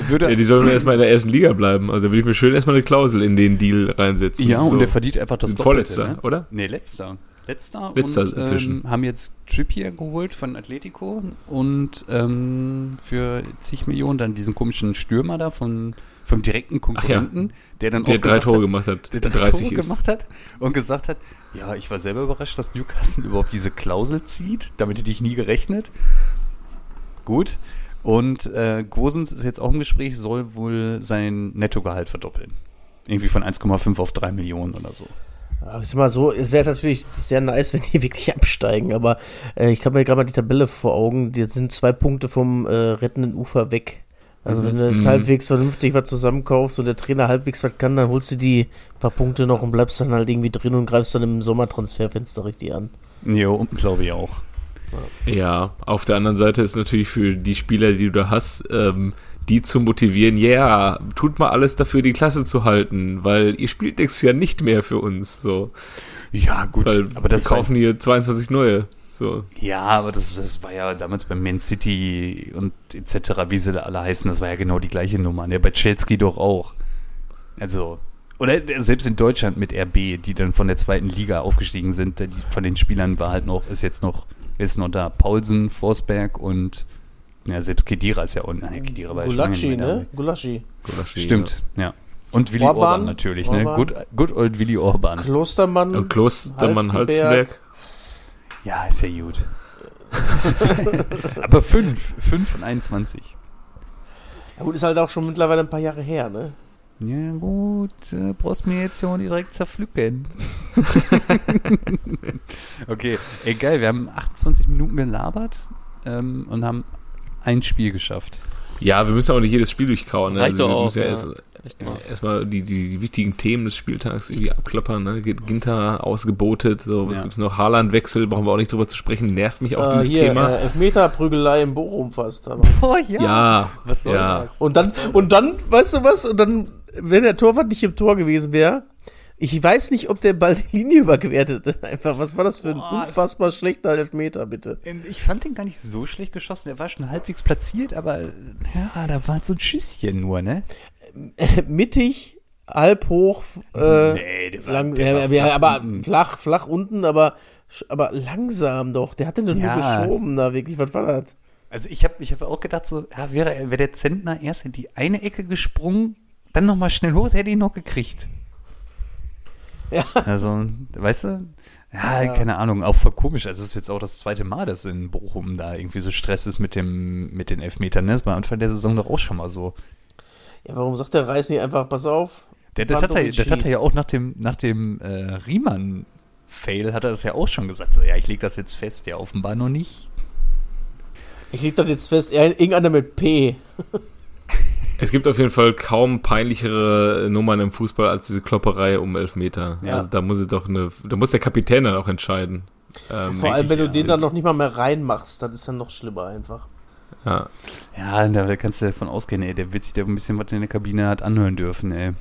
Würde Ja, die sollen erstmal in der ersten Liga bleiben. Also da will ich mir schön erstmal eine Klausel in den Deal reinsetzen. Ja, und so. der verdient einfach das Doppelte, Vorletzter, ne? oder? Nee, letzter. Letzter, Letzter und inzwischen. Ähm, haben jetzt Trippier geholt von Atletico und ähm, für zig Millionen dann diesen komischen Stürmer da von, vom direkten Konkurrenten, der dann Der auch drei Tore hat, gemacht hat, der der drei 30 Tore ist. gemacht hat und gesagt hat, ja, ich war selber überrascht, dass Newcastle überhaupt diese Klausel zieht. Damit hätte ich nie gerechnet. Gut. Und äh, Gosens ist jetzt auch im Gespräch, soll wohl sein Nettogehalt verdoppeln. Irgendwie von 1,5 auf 3 Millionen oder so. Ich sag mal so, es wäre natürlich sehr nice, wenn die wirklich absteigen, aber äh, ich habe mir gerade mal die Tabelle vor Augen, die sind zwei Punkte vom äh, rettenden Ufer weg. Also wenn du jetzt Mhm. halbwegs vernünftig was zusammenkaufst und der Trainer halbwegs was kann, dann holst du die paar Punkte noch und bleibst dann halt irgendwie drin und greifst dann im Sommertransferfenster richtig an. Jo, glaube ich auch. Ja, auf der anderen Seite ist natürlich für die Spieler, die du da hast, ähm, die zu motivieren, ja, tut mal alles dafür, die Klasse zu halten, weil ihr spielt nächstes Jahr nicht mehr für uns, so. Ja, gut. Weil aber das wir kaufen hier 22 neue, so. Ja, aber das, das war ja damals bei Man City und etc., wie sie da alle heißen, das war ja genau die gleiche Nummer. Ne? Bei Chelsea doch auch. Also, oder selbst in Deutschland mit RB, die dann von der zweiten Liga aufgestiegen sind, von den Spielern war halt noch, ist jetzt noch, wer ist noch da? Paulsen, Forsberg und ja, selbst Kedira ist ja auch, nein, Kedira war ja Gulaschi, ne? Gulaschi. Gulaschi, Stimmt, ja. Und Willi Orban, Orban, natürlich, ne? Orban. Good, good old Willi Orban. Klostermann. Ja. Und Klostermann. Halstenberg. Ja, ist ja gut. Aber fünf, fünf von 21. Ja, gut, ist halt auch schon mittlerweile ein paar Jahre her, ne? Ja, gut, äh, brauchst mir jetzt ja auch nicht direkt zerpflücken. okay, ey, geil, wir haben 28 Minuten gelabert ähm, und haben ein Spiel geschafft. Ja, wir müssen auch nicht jedes Spiel durchkauen. Ne? Reicht wir doch auch, müssen ja ja. erst- mal. erstmal die, die, die wichtigen Themen des Spieltags irgendwie abklappern. Ne? Ginter ausgebotet, so, was Ja. gibt's noch? Haaland-Wechsel, brauchen wir auch nicht drüber zu sprechen. Nervt mich auch Äh, dieses hier, Thema. Äh, Elfmeterprügelei im Bochum fast. Aber. Oh ja, was soll ja. das? Und dann, und dann, weißt du was? Und dann, wenn der Torwart nicht im Tor gewesen wäre, ich weiß nicht, ob der Ball die Linie überquertet. Einfach, was war das für ein Boah. unfassbar schlechter Elfmeter, bitte? Ich fand den gar nicht so schlecht geschossen. Der war schon halbwegs platziert, aber ja, da war so ein Schüsschen nur, ne? Mittig, halb hoch, äh, Nee, der war- lang, der war ja, flach aber unten. flach, flach unten, aber, aber langsam doch. Der hat den doch Ja. nur geschoben da, wirklich. Was war das? Also ich habe ich hab auch gedacht, so, ja, wäre, wäre der Zentner erst in die eine Ecke gesprungen, dann nochmal schnell hoch, hätte ich ihn noch gekriegt. Ja. Also, weißt du? Ja, Ja. keine Ahnung, auch voll komisch. Also es ist jetzt auch das zweite Mal, dass in Bochum da irgendwie so Stress ist mit dem, mit den Elfmetern. Ne? Das war Anfang der Saison doch auch schon mal so. Ja, warum sagt der Reis nicht einfach, pass auf? Der, das, hat er, das hat er ja auch nach dem, nach dem äh, Riemann-Fail, hat er das ja auch schon gesagt. Ja, ich lege das jetzt fest. Ja, offenbar noch nicht. Ich leg das jetzt fest, er- irgendeiner mit P. Es gibt auf jeden Fall kaum peinlichere Nummern im Fußball als diese Klopperei um Elfmeter. Ja. Also da muss es doch eine, da muss der Kapitän dann auch entscheiden. Ähm, Vor allem, wenn du ja. den dann noch nicht mal mehr reinmachst, das ist dann noch schlimmer einfach. ja. Ja, da kannst du davon ausgehen, ey, der wird sich da ein bisschen was in der Kabine hat anhören dürfen, ey.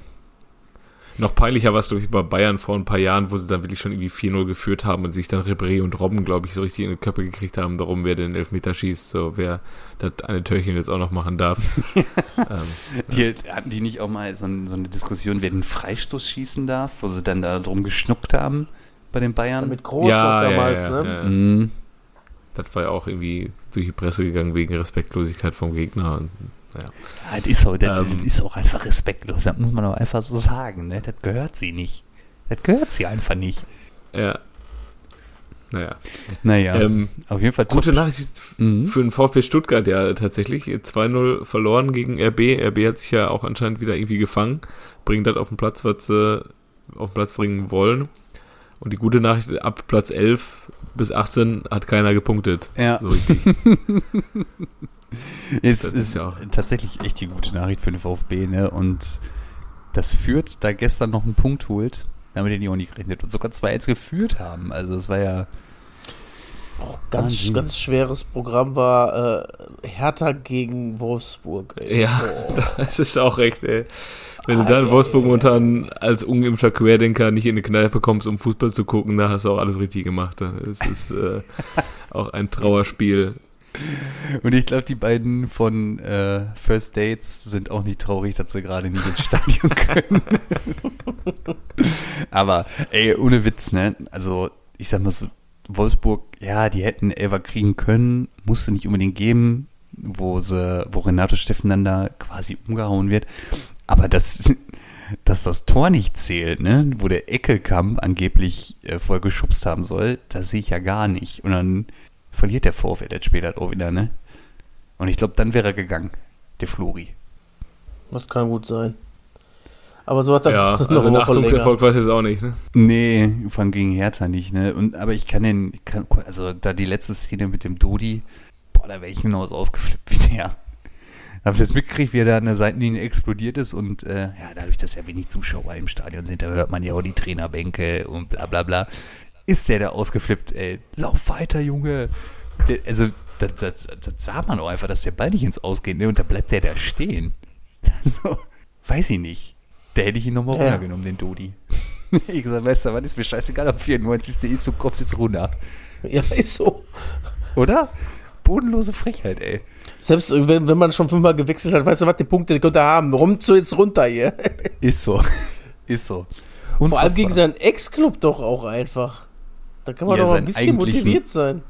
Noch peinlicher war es, glaube ich, bei Bayern vor ein paar Jahren, wo sie dann wirklich schon irgendwie 4-0 geführt haben und sich dann Ribéry und Robben, glaube ich, so richtig in die Köpfe gekriegt haben, darum, wer den Elfmeter schießt, so wer das eine Törchen jetzt auch noch machen darf. ähm, Die, hatten die nicht auch mal so, so eine Diskussion, wer den Freistoß schießen darf, wo sie dann da drum geschnuckt haben bei den Bayern? Mit Groß ja, damals, ja, ja, ne? ja. Mhm. Das war ja auch irgendwie durch die Presse gegangen wegen Respektlosigkeit vom Gegner. Und, Ja, das ist, auch, das Ähm. ist auch einfach respektlos, das muss man auch einfach so sagen. Ne? Das gehört sie nicht. Das gehört sie einfach nicht. ja. Naja. Naja, Ähm, auf jeden Fall gute. Nachricht Mhm. für den VfB Stuttgart ja tatsächlich. 2-0 verloren gegen RB. RB hat sich ja auch anscheinend wieder irgendwie gefangen. Bringen das auf den Platz, was sie auf den Platz bringen wollen. Und die gute Nachricht, ab Platz 11 bis 18 hat keiner gepunktet. Ja. So richtig. Es Das ist, ist ja auch- tatsächlich echt die gute Nachricht für den VfB, ne? Und das führt, da gestern noch einen Punkt holt, damit hätte ich auch nicht gerechnet. Und sogar 2-1 geführt haben. Also es war ja. Ganz, Wahnsinn. ganz schweres Programm war äh, Hertha gegen Wolfsburg. Ey. Ja, Boah. das ist auch recht, ey. Wenn du Ah, dann ja, Wolfsburg ja, momentan als ungeimpfter Querdenker nicht in eine Kneipe kommst, um Fußball zu gucken, da hast du auch alles richtig gemacht. Es ist äh, auch ein Trauerspiel. Und ich glaube, die beiden von äh, First Dates sind auch nicht traurig, dass sie gerade nicht ins Stadion können. Aber, ey, ohne Witz, ne? Also, ich sag mal so, Wolfsburg, ja, die hätten Elfer kriegen können, musste nicht unbedingt geben, wo sie, wo Renato Steffen dann da quasi umgehauen wird. Aber das, dass das Tor nicht zählt, ne, wo der Eckelkamp angeblich äh, voll geschubst haben soll, das sehe ich ja gar nicht. Und dann verliert der VfL jetzt später auch wieder, ne? Und ich glaube, dann wäre er gegangen, der Flori. Das kann gut sein. Aber so hat er Ja, noch also ein. Achtungserfolg weiß ich jetzt auch nicht. Ne? Nee, allem gegen Hertha nicht, ne? Und, aber ich kann den, ich kann, also da die letzte Szene mit dem Dodi, boah, da wäre ich genauso ausgeflippt wie der. Hab das mitgekriegt, wie er da an der Seitenlinie explodiert ist und äh, ja, dadurch, dass ja wenig Zuschauer im Stadion sind, da hört man ja auch die Trainerbänke und bla bla bla. Ist der da ausgeflippt, ey, lauf weiter, Junge. Der, also, das, das, das sah man auch einfach, dass der Ball nicht ins Ausgeht, ne? Und da bleibt der da stehen. Also, weiß ich nicht. Da hätte ich ihn nochmal Ja. runtergenommen, den Dodi. ich gesagt, weißt du, was ist mir scheißegal, ob 94. ist, du kommst jetzt runter. Ja, ist so. Oder? Bodenlose Frechheit, ey. Selbst wenn, wenn man schon fünfmal gewechselt hat, weißt du was, die Punkte die könnte haben. Warum zu jetzt runter hier? Ist so. ist so. Vor allem Unfassbar. gegen seinen Ex-Club doch auch einfach. Da kann man Ja, doch mal ein bisschen motiviert sein.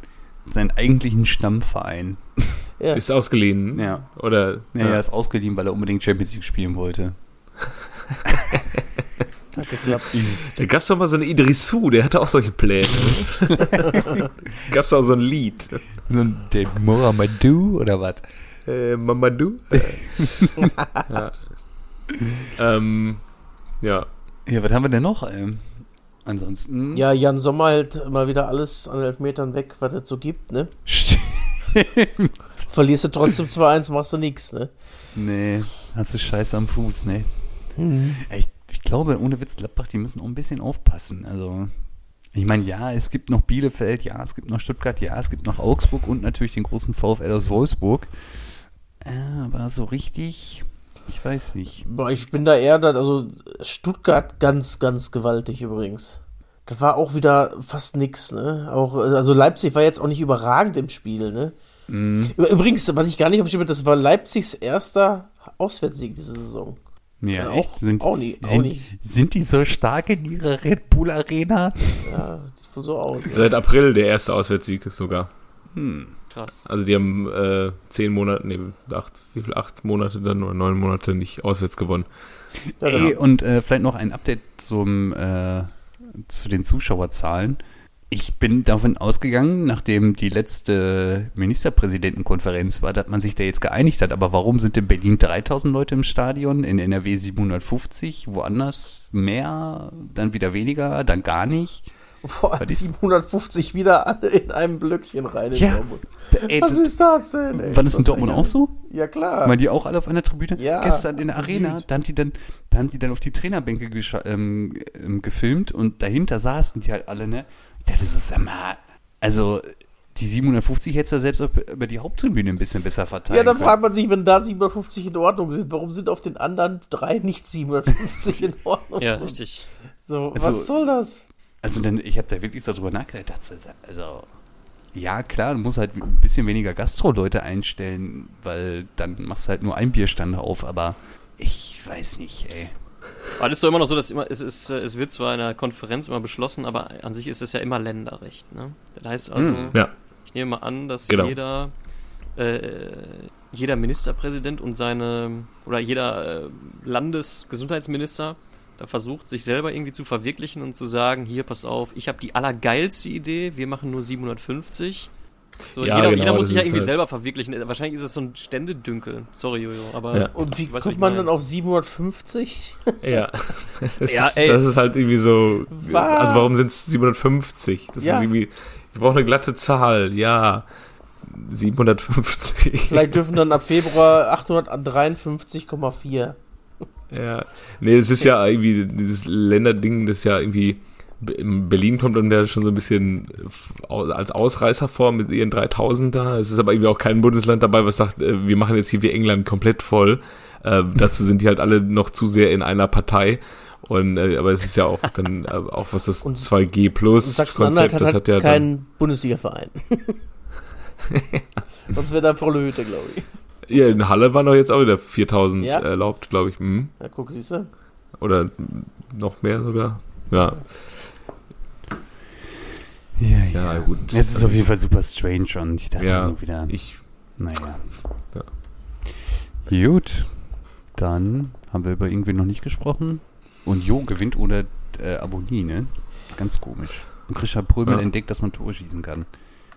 seinen eigentlichen Stammverein. Ja. Ist ausgeliehen. Ja. Oder Ja, er ist ausgeliehen, weil er unbedingt Champions League spielen wollte. Hat geklappt. Da gab es doch mal so einen Idrisu, der hatte auch solche Pläne. gab es auch so ein Lied. So ein der Moramadou oder was? Äh, Mamadou? Ja. Ähm, ja. Ja, was haben wir denn noch? Ähm, ansonsten. Ja, Jan Sommer hält mal wieder alles an Elfmetern weg, was es so gibt, ne? Stimmt. Verlierst du trotzdem 2-1, machst du nichts, ne? Nee, hast du Scheiße am Fuß, ne? Ja, Ich, ich glaube, ohne Witz, Gladbach, die müssen auch ein bisschen aufpassen. Also, ich meine, ja, es gibt noch Bielefeld, ja, es gibt noch Stuttgart, ja, es gibt noch Augsburg und natürlich den großen VfL aus Wolfsburg. Aber so richtig, ich weiß nicht. Boah, ich bin da eher, da, also Stuttgart ganz, ganz gewaltig übrigens. Das war auch wieder fast nix, ne? Auch, also Leipzig war jetzt auch nicht überragend im Spiel, ne? Mhm. Übrigens, was ich gar nicht hatte, das war Leipzigs erster Auswärtssieg diese Saison. Ja, Ja, echt? auch- sind, auch nie- auch sind, nicht. sind die so stark in ihrer Red Bull Arena? Ja, sieht so aus. Seit April der erste Auswärtssieg sogar. Krass. Also die haben äh, zehn Monate, nee, acht, wie viel, acht Monate dann oder neun Monate nicht auswärts gewonnen. Ja, Ey, genau. und äh, vielleicht noch ein Update zum, äh, zu den Zuschauerzahlen. Ich bin davon ausgegangen, nachdem die letzte Ministerpräsidentenkonferenz war, dass man sich da jetzt geeinigt hat. Aber warum sind in Berlin 3000 Leute im Stadion, in NRW 750, woanders mehr, dann wieder weniger, dann gar nicht? Vor allem was ist- 750 wieder alle in einem Blöckchen rein. in Ja. Dortmund. Ey, Was ist das denn? Ey? war das in Dortmund ja- auch so? Ja, klar. Waren die auch alle auf einer Tribüne? Ja, Gestern in der Arena, Süd. da haben die dann, da haben die dann auf die Trainerbänke ähm, ähm, gefilmt und dahinter saßen die halt alle, ne? Ja, das ist immer, also die 750 hätte er selbst über die Haupttribüne ein bisschen besser verteilt. Ja, dann fragt man sich, wenn da 750 in Ordnung sind, warum sind auf den anderen drei nicht 750 in Ordnung? Ja, richtig. So, Also- was soll das? Also dann, ich habe da wirklich so drüber nachgedacht, dachte, also ja klar, du musst halt ein bisschen weniger Gastro-Leute einstellen, weil dann machst du halt nur ein Bierstand auf, aber ich weiß nicht, ey. Aber das ist doch immer noch so, dass immer, es, ist, äh, es wird zwar in der Konferenz immer beschlossen, aber an sich ist es ja immer Länderrecht. Ne? Das heißt also, Hm, Ja. ich nehme mal an, dass Genau. jeder, äh, jeder Ministerpräsident und seine, oder jeder äh, Landesgesundheitsminister da versucht, sich selber irgendwie zu verwirklichen und zu sagen, hier, pass auf, ich habe die allergeilste Idee, wir machen nur 750. So, Ja, jeder, genau, jeder muss das sich ja irgendwie halt- selber verwirklichen. Wahrscheinlich ist es so ein Ständedünkel. Sorry, Jojo, aber Ja. Und wie kommt ich man dann auf 750? Ja. Das, Ja, ist, ey. das ist halt irgendwie so. Was? Also warum sind es 750? Das Ja. ist irgendwie. Wir brauchen eine glatte Zahl, ja. 750. Vielleicht dürfen dann ab Februar 853,4. Ja. Nee, das ist ja irgendwie dieses Länderding, das ja irgendwie. In Berlin kommt dann ja schon so ein bisschen als Ausreißer vor mit ihren 3000 da. Es ist aber irgendwie auch kein Bundesland dabei, was sagt, äh, wir machen jetzt hier wie England komplett voll. Äh, dazu sind die halt alle noch zu sehr in einer Partei. Und, äh, aber es ist ja auch dann, äh, auch was das Und- 2G Und Plus Konzept, hat das halt hat ja keinen Bundesliga-Verein. Sonst wäre da volle Hütte, glaube ich. Ja, in Halle waren doch jetzt auch wieder 4000 Ja. erlaubt, glaube ich. Hm. Ja, guck, siehst du? Oder noch mehr sogar. Ja, Ja, ja, gut. Es ist auf jeden Fall super strange und ich dachte Ja, nur wieder, Ich, naja. Ja. Gut, dann haben wir über irgendwie noch nicht gesprochen. Und Jo gewinnt ohne äh, Abonnie, ne? Ganz komisch. Und Christian Prömel Ja. entdeckt, dass man Tore schießen kann.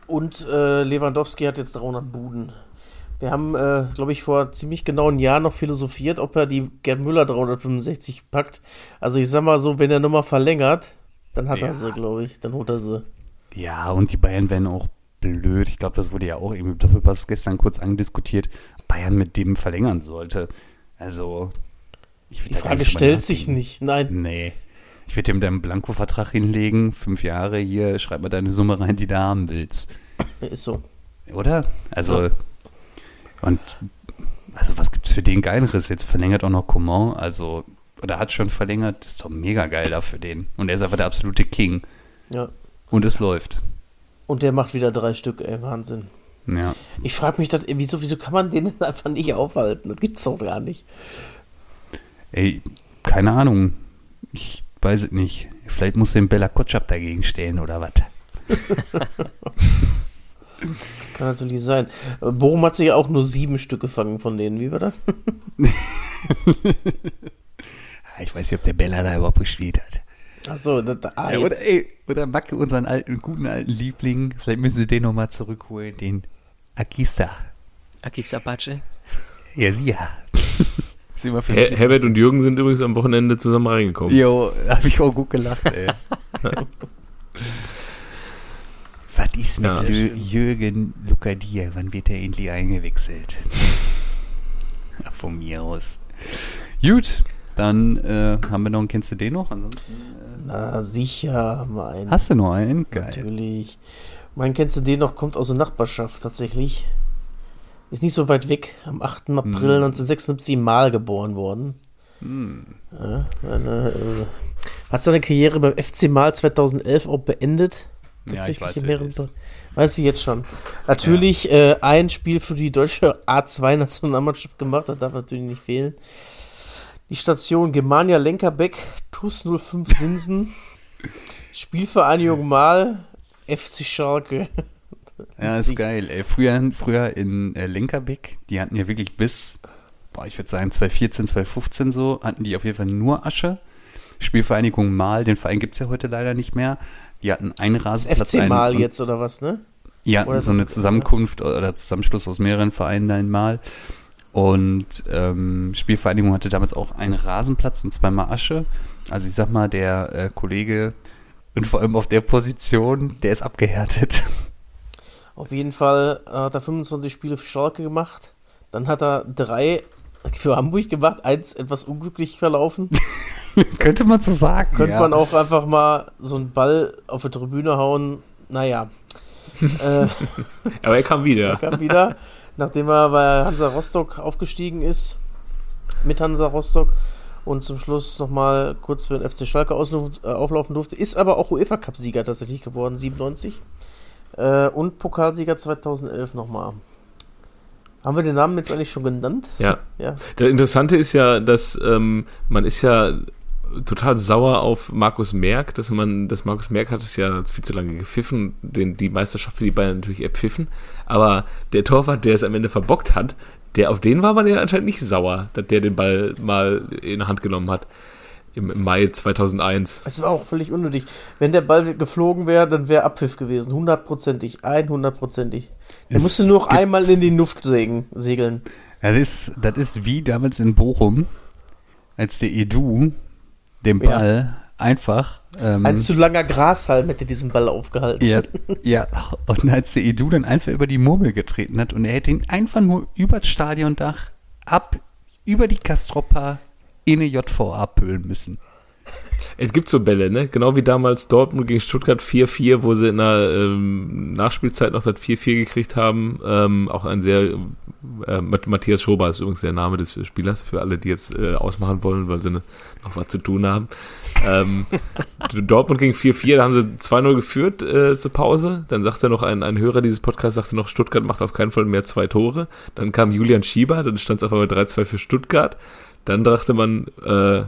Und äh, Lewandowski hat jetzt 300 Buden. Wir haben, äh, glaube ich, vor ziemlich genau einem Jahr noch philosophiert, ob er die Gerd Müller 365 packt. Also ich sag mal so, wenn er nochmal verlängert, dann hat Ja. er sie, glaube ich. Dann holt er sie. Ja, und die Bayern werden auch blöd. Ich glaube, das wurde ja auch irgendwie Doppelpass gestern kurz andiskutiert. Bayern mit dem verlängern sollte. Also, ich Die Frage stellt sich nicht. Nein. Nee. Ich würde dir mit deinem Blanko-Vertrag hinlegen. Fünf Jahre hier, schreib mal deine Summe rein, die du haben willst. Ist so. Oder? Also, und, also, was gibt's für den Geileres? Jetzt verlängert auch noch Coman, also, oder hat schon verlängert, das ist doch mega geil da für den. Und er ist einfach der absolute King. Ja. Und es läuft. Und der macht wieder drei Stück, ey, Wahnsinn. Ja. Ich frage mich, das, wieso, wieso kann man den einfach nicht aufhalten? Das gibt's doch gar nicht. Ey, keine Ahnung. Ich weiß es nicht. Vielleicht muss den Bella Kotschap dagegen stellen oder was. Kann natürlich sein. Bochum hat sich ja auch nur sieben Stück gefangen von denen. Wie war das? Ich weiß nicht, ob der Bella da überhaupt gespielt hat. Achso, ah, Ja, oder, ey, oder Macke, unseren alten, guten alten Liebling. Vielleicht müssen sie den nochmal zurückholen, den Akista. Akisapache. Ja, sie ja. Her. Herbert und Jürgen sind übrigens am Wochenende zusammen reingekommen. Jo, hab ich auch gut gelacht, ey. Was ist mit Ja. Jürgen Lukadia? Wann wird er endlich eingewechselt? Von mir aus. Gut, dann äh, haben wir noch einen, kennst du den noch? Ansonsten äh, Na, sicher, mein. hast du noch einen? Geil. Natürlich. Mein kennst du den noch, kommt aus der Nachbarschaft tatsächlich. Ist nicht so weit weg, am 8. April Hm. 1976 Mal geboren worden. Hm. Ja, eine, äh, hat seine Karriere beim FC Mal 2011 auch beendet. Ja, ich Tatsächlich weiß, das ist. Weißt du jetzt schon. Natürlich äh, ein Spiel für die deutsche A2-Nationalmannschaft gemacht, das darf natürlich nicht fehlen. Die Station Germania Lenkerbeck, TuS 05 Sinsen, Spielvereinigung Mal, FC Schalke. Ja, ist geil. Ey, früher, früher in äh, Lenkerbeck, die hatten ja wirklich bis, boah, ich würde sagen 2014, 2015 so, hatten die auf jeden Fall nur Asche. Spielvereinigung Mal, den Verein gibt's ja heute leider nicht mehr. Die hatten einen Rasenplatz. FC einen- Mal und- jetzt oder was, ne? Hatten Oder so eine Zusammenkunft oder Zusammenschluss aus mehreren Vereinen einmal. Und ähm, Spielvereinigung hatte damals auch einen Rasenplatz und zweimal Asche. Also ich sag mal, der äh, Kollege und vor allem auf der Position, der ist abgehärtet. Auf jeden Fall äh, hat er 25 Spiele für Schalke gemacht. Dann hat er drei für Hamburg gemacht, eins etwas unglücklich verlaufen. Könnte man so sagen. Könnte ja. man auch einfach mal so einen Ball auf die Tribüne hauen. Naja. äh, Aber er kam wieder. er kam wieder, nachdem er bei Hansa Rostock aufgestiegen ist, mit Hansa Rostock und zum Schluss nochmal kurz für den FC Schalke äh, auflaufen durfte. Ist aber auch UEFA-Cup-Sieger tatsächlich geworden, 97. Äh, und Pokalsieger 2011 nochmal. Haben wir den Namen jetzt eigentlich schon genannt? Ja. Ja. Das Interessante ist ja, dass ähm, man ist ja total sauer auf Markus Merck, dass man, dass Markus Merck hat es ja viel zu lange gepfiffen, den, die Meisterschaft für die Bayern natürlich erpfiffen, aber der Torwart, der es am Ende verbockt hat, der auf den war man ja anscheinend nicht sauer, dass der den Ball mal in der Hand genommen hat im, im Mai 2001. Es war auch völlig unnötig. Wenn der Ball geflogen wäre, dann wäre Abpfiff gewesen. Hundertprozentig. Einhundertprozentig. Er musste nur noch einmal in die Luft sägen, segeln. Das ist, das ist wie damals in Bochum, als der Edu den Ja. Ball einfach. Ähm, Ein zu langer Grashalm hätte diesen Ball aufgehalten. ja, ja, und als der Edu dann einfach über die Murmel getreten hat und er hätte ihn einfach nur über das Stadiondach ab, über die Kastropa in eine JVA pölen müssen. Es gibt so Bälle, ne? Genau wie damals Dortmund gegen Stuttgart 4-4, wo sie in der ähm, Nachspielzeit noch das 4-4 gekriegt haben. Ähm, auch ein sehr, äh, Matt- Matthias Schober ist übrigens der Name des Spielers, für alle, die jetzt äh, ausmachen wollen, weil sie ne, noch was zu tun haben. ähm, Dortmund gegen 4-4, da haben sie 2-0 geführt äh, zur Pause. Dann sagte noch ein, ein Hörer dieses Podcasts, sagte noch, Stuttgart macht auf keinen Fall mehr zwei Tore. Dann kam Julian Schieber, dann stand es auf einmal 3-2 für Stuttgart. Dann dachte man, äh,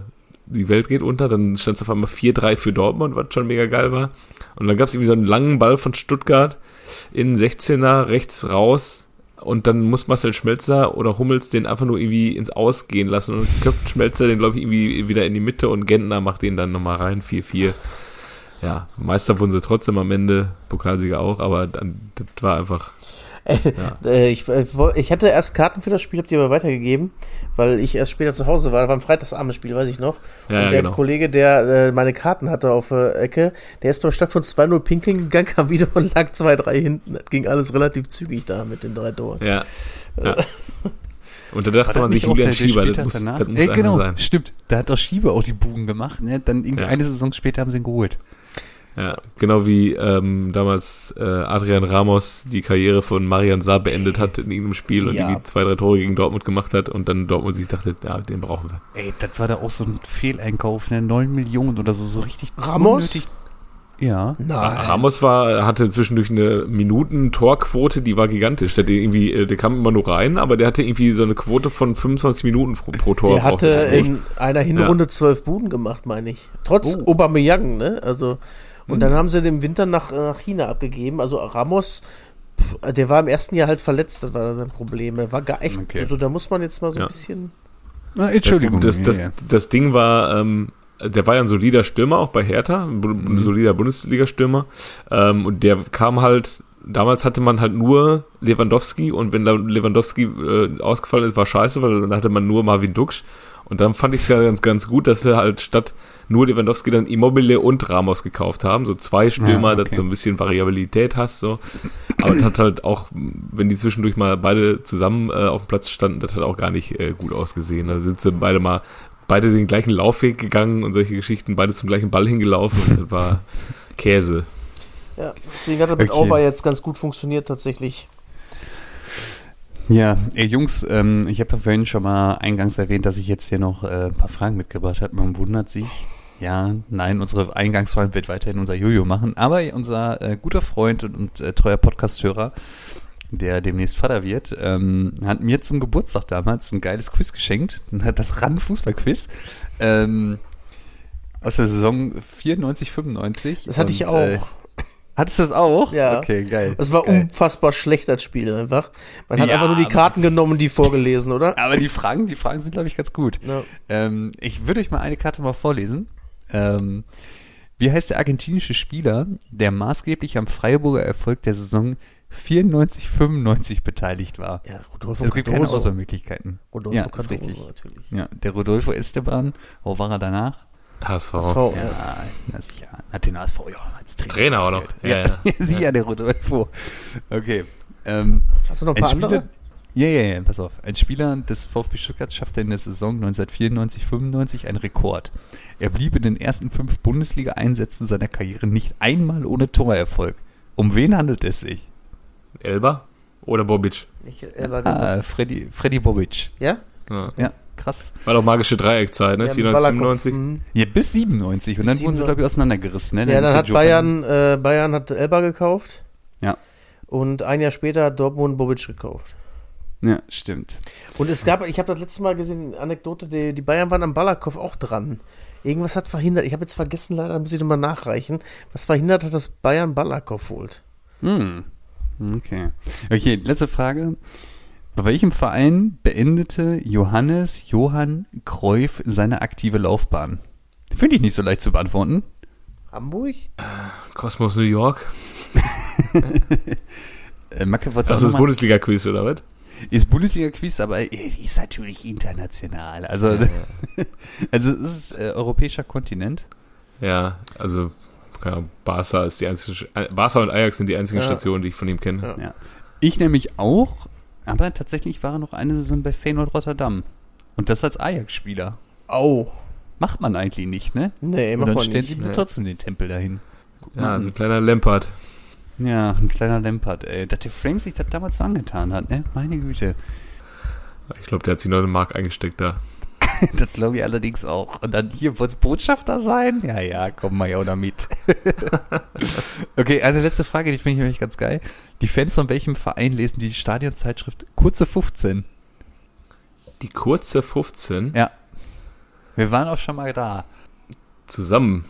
die Welt geht unter, dann stand es auf einmal 4-3 für Dortmund, was schon mega geil war. Und dann gab es irgendwie so einen langen Ball von Stuttgart in 16er rechts raus und dann muss Marcel Schmelzer oder Hummels den einfach nur irgendwie ins Aus gehen lassen und köpft Schmelzer den, glaube ich, irgendwie wieder in die Mitte und Gentner macht den dann nochmal rein, 4-4. Ja, Meister wurden sie trotzdem am Ende, Pokalsieger auch, aber dann, das war einfach, Ja. Äh, ich, äh, ich hatte erst Karten für das Spiel, hab die aber weitergegeben, weil ich erst später zu Hause war. Das war ein freitagsabends Spiel, weiß ich noch. ja, und ja der genau. Kollege, der äh, meine Karten hatte auf der Ecke, der ist beim Start von 2-0 pinkeln gegangen, kam wieder und lag 2-3 hinten. Das ging alles relativ zügig da mit den drei Toren. Ja. ja. Und da dachte man sich, Julian Schieber, das muss, danach? das muss Ey, einer genau, sein. stimmt. Da hat doch Schieber auch die Bugen gemacht. Ne? Dann irgendwie Ja. eine Saison später haben sie ihn geholt. Ja, genau wie ähm, damals äh, Adrian Ramos die Karriere von Marian Saar beendet hat in irgendeinem Spiel und Ja. irgendwie zwei, drei Tore gegen Dortmund gemacht hat und dann Dortmund sich dachte, ja, den brauchen wir. Ey, das war da auch so ein Fehleinkauf, ne? 9 Millionen oder so, so richtig Ramos? unnötig. Ja. Ra- Ramos war, hatte zwischendurch eine Minuten-Torquote, die war gigantisch. Der, hatte irgendwie, äh, der kam immer nur rein, aber der hatte irgendwie so eine Quote von 25 Minuten pro, pro Tor. Der hatte in einer Hinrunde zwölf Buden gemacht, meine ich. Trotz Oh. Aubameyang, ne? Also und dann haben sie den Winter nach, äh, nach China abgegeben. Also Ramos, pff, der war im ersten Jahr halt verletzt, das war sein Problem. Er war gar echt, Okay. also da muss man jetzt mal so Ja. ein bisschen. Na, Entschuldigung. Das, das, das Ding war, ähm, der war ja ein solider Stürmer, auch bei Hertha, ein ein solider Bundesliga-Stürmer. Ähm, und der kam halt, damals hatte man halt nur Lewandowski und wenn Lewandowski äh, ausgefallen ist, war scheiße, weil dann hatte man nur Marvin Duksch. Und dann fand ich es ja ganz, ganz gut, dass sie halt statt nur Lewandowski dann Immobile und Ramos gekauft haben. So zwei Stürmer, Ja, okay. dass du so ein bisschen Variabilität hast. So. Aber das hat halt auch, wenn die zwischendurch mal beide zusammen äh, auf dem Platz standen, das hat auch gar nicht äh, gut ausgesehen. Da sind sie beide mal, beide den gleichen Laufweg gegangen und solche Geschichten, beide zum gleichen Ball hingelaufen und das war Käse. Ja, deswegen hat er mit Okay. Jetzt ganz gut funktioniert tatsächlich. Ja, ey Jungs, ähm, ich habe ja vorhin schon mal eingangs erwähnt, dass ich jetzt hier noch äh, ein paar Fragen mitgebracht habe. Man wundert sich. Ja, nein, unsere Eingangsfragen wird weiterhin unser Jojo machen. Aber unser äh, guter Freund und, und äh, treuer Podcast-Hörer, der demnächst Vater wird, ähm, hat mir zum Geburtstag damals ein geiles Quiz geschenkt. Das RAN-Fußball-Quiz. Ähm, aus der Saison 94, 95. Das hatte ich Und, auch. Äh, hattest du das auch? Ja. Okay, geil. Es war geil. unfassbar schlecht als Spiel einfach. Man hat Ja, einfach nur die Karten genommen und die vorgelesen, oder? Aber die Fragen, die Fragen sind, glaube ich, ganz gut. Ja. Ähm, ich würde euch mal eine Karte mal vorlesen. Ähm, wie heißt der argentinische Spieler, der maßgeblich am Freiburger Erfolg der Saison 94-95 beteiligt war? Ja, Rodolfo Es gibt keine Cardoso. Auswahlmöglichkeiten. Rodolfo Ja, ist Cardoso richtig. natürlich. Ja, der Rodolfo Esteban, wo war er danach? HSV. HSV, Ja, ja, hat den HSV ja als Trainer. Trainer auch noch. Ja, ja. Sie ja, der Rodolfo. Okay. Ähm, Hast du noch ein ein paar Spieler, andere? Ja, ja, ja, pass auf. Ein Spieler des VfB Stuttgart schaffte in der Saison 1994-95 einen Rekord. Er blieb in den ersten fünf Bundesliga-Einsätzen seiner Karriere nicht einmal ohne Torerfolg. Um wen handelt es sich? Elba oder Bobic? Ich Elber gesagt. Ah, Freddy, Freddy Bobic. Ja? Ja. Ja, krass. War doch magische Dreieckzeit, ne? Ja, mit 94, Balakow. 95. Mhm. Ja, bis 97. Und dann Bis wurden sie, 97. glaube ich, auseinandergerissen. Ne? Ja, dann der hat Bayern, äh, Bayern hat Elba gekauft. Ja. Und ein Jahr später hat Dortmund Bobic gekauft. Ja, stimmt. Und es gab, ich habe das letzte Mal gesehen, Anekdote, die, die Bayern waren am Balakow auch dran. Irgendwas hat verhindert, ich habe jetzt vergessen, leider muss ich nochmal nachreichen, was verhindert hat, dass Bayern Balakow holt. Hm. Okay. Okay, letzte Frage. Bei welchem Verein beendete Johannes Johann Cruyff seine aktive Laufbahn? Finde ich nicht so leicht zu beantworten. Hamburg? Kosmos New York. Äh, Macke, wolltest du Das Bundesliga-Quiz, oder was? Ist Bundesliga-Quiz, aber ist natürlich international. Also, also es ist äh, europäischer Kontinent. Ja, also keine Ahnung, Barca ist die einzige, äh, Barca und Ajax sind die einzigen Ja. Stationen, die ich von ihm kenne. Ja. Ja. Ich nämlich auch, aber tatsächlich war er noch eine Saison bei Feyenoord Rotterdam. Und das als Ajax-Spieler. Au. Macht man eigentlich nicht, ne? Nee, Und mach dann mal stellen nicht. sie mir Nee. trotzdem den Tempel dahin. Guck Ja, so ein kleiner Lampard. Ja, ein kleiner Lampard, ey. Dass der Frank sich das damals so angetan hat, ne? Meine Güte. Ich glaube, der hat sich noch eine Mark eingesteckt da. das glaube ich allerdings auch. Und dann hier wollt's Botschafter sein? Ja, ja, komm mal ja auch damit. okay, eine letzte Frage, die finde ich nämlich ganz geil. Die Fans von welchem Verein lesen die Stadionzeitschrift Kurze 15? Die kurze 15 Ja. Wir waren auch schon mal da. zusammen.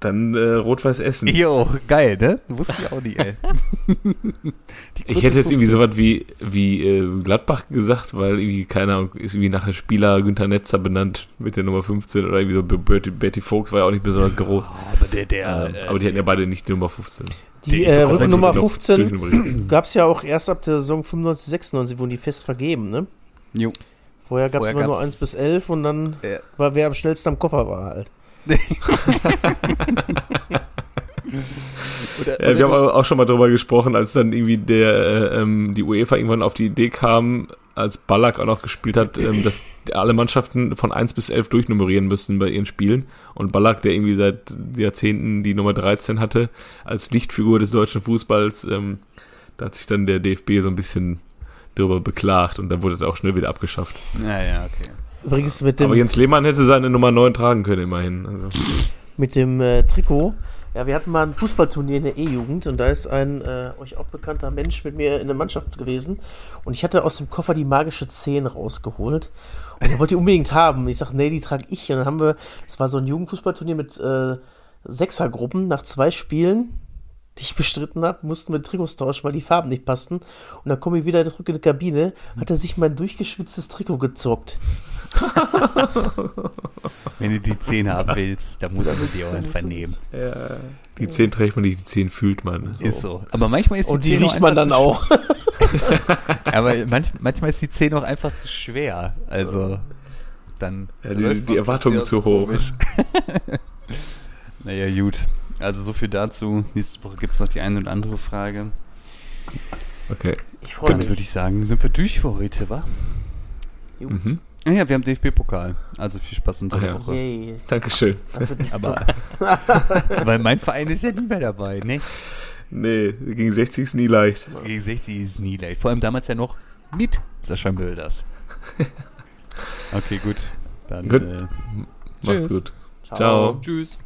Dann äh, Rot-Weiß Essen. Jo, geil, ne? Wusste ich auch nicht, ey. Ich hätte jetzt irgendwie 15. sowas wie, wie äh, Gladbach gesagt, weil irgendwie, keine Ahnung, ist irgendwie nachher Spieler Günther Netzer benannt mit der Nummer 15 oder irgendwie so Betty, Betty Vogts war ja auch nicht besonders groß. aber der, der, ähm, aber die hatten ja beide nicht die Nummer 15. Die äh, Rückennummer Ich glaub, 15 durchnummeriert. gab es ja auch erst ab der Saison 95, 96, wurden die fest vergeben, ne? Jo. Vorher gab es immer nur gab's- 1 bis 11 und dann Ja. war wer am schnellsten am Koffer war halt. Oder, Ja, wir haben aber auch schon mal drüber gesprochen, als dann irgendwie der, äh, ähm, die UEFA irgendwann auf die Idee kam, als Ballack auch noch gespielt hat, ähm, dass alle Mannschaften von 1 bis 11 durchnummerieren müssen bei ihren Spielen. Und Ballack, der irgendwie seit Jahrzehnten die Nummer 13 hatte, als Lichtfigur des deutschen Fußballs, ähm, da hat sich dann der DFB so ein bisschen darüber beklagt und dann wurde das auch schnell wieder abgeschafft. ja, ja, okay. Übrigens mit dem, Aber Jens Lehmann hätte seine Nummer 9 tragen können, immerhin. Also, mit dem äh, Trikot. Ja, wir hatten mal ein Fußballturnier in der E-Jugend und da ist ein äh, euch auch bekannter Mensch mit mir in der Mannschaft gewesen und ich hatte aus dem Koffer die magische 10 rausgeholt und er wollte die unbedingt haben. Ich sag, nee, die trage ich. Und dann haben wir, das war so ein Jugendfußballturnier mit äh, Sechsergruppen nach zwei Spielen, die ich bestritten habe, mussten wir Trikots tauschen, weil die Farben nicht passten. Und dann komme ich wieder zurück in die Kabine, hat er sich mein durchgeschwitztes Trikot gezockt. Wenn du die Zähne haben willst, dann musst du sie auch einfach nehmen. die 10 trägt man nicht, die 10 fühlt man. Ist so. Aber manchmal ist die Und die 10 auch riecht man einfach dann zu auch. Aber manch, manchmal ist die 10 auch einfach zu schwer. Also, dann. Ja, die- die Erwartungen zu so hoch. naja, gut. Also, so viel dazu. Nächste Woche gibt es noch die eine oder andere Frage. Okay. Ich freue Dann mich. würde ich sagen, sind wir durch für heute, wa? Gut. Mhm. Ah ja, wir haben DFB-Pokal. Also viel Spaß unter der ja. Woche. Yay. Dankeschön. Aber, weil mein Verein ist ja nie mehr dabei, ne? Nee, gegen 60 ist nie leicht. Gegen 60 ist nie leicht. Vor allem damals ja noch mit Sascha Mölders. Okay, gut. Dann Gut. Äh, Macht's gut. Ciao. Tschüss.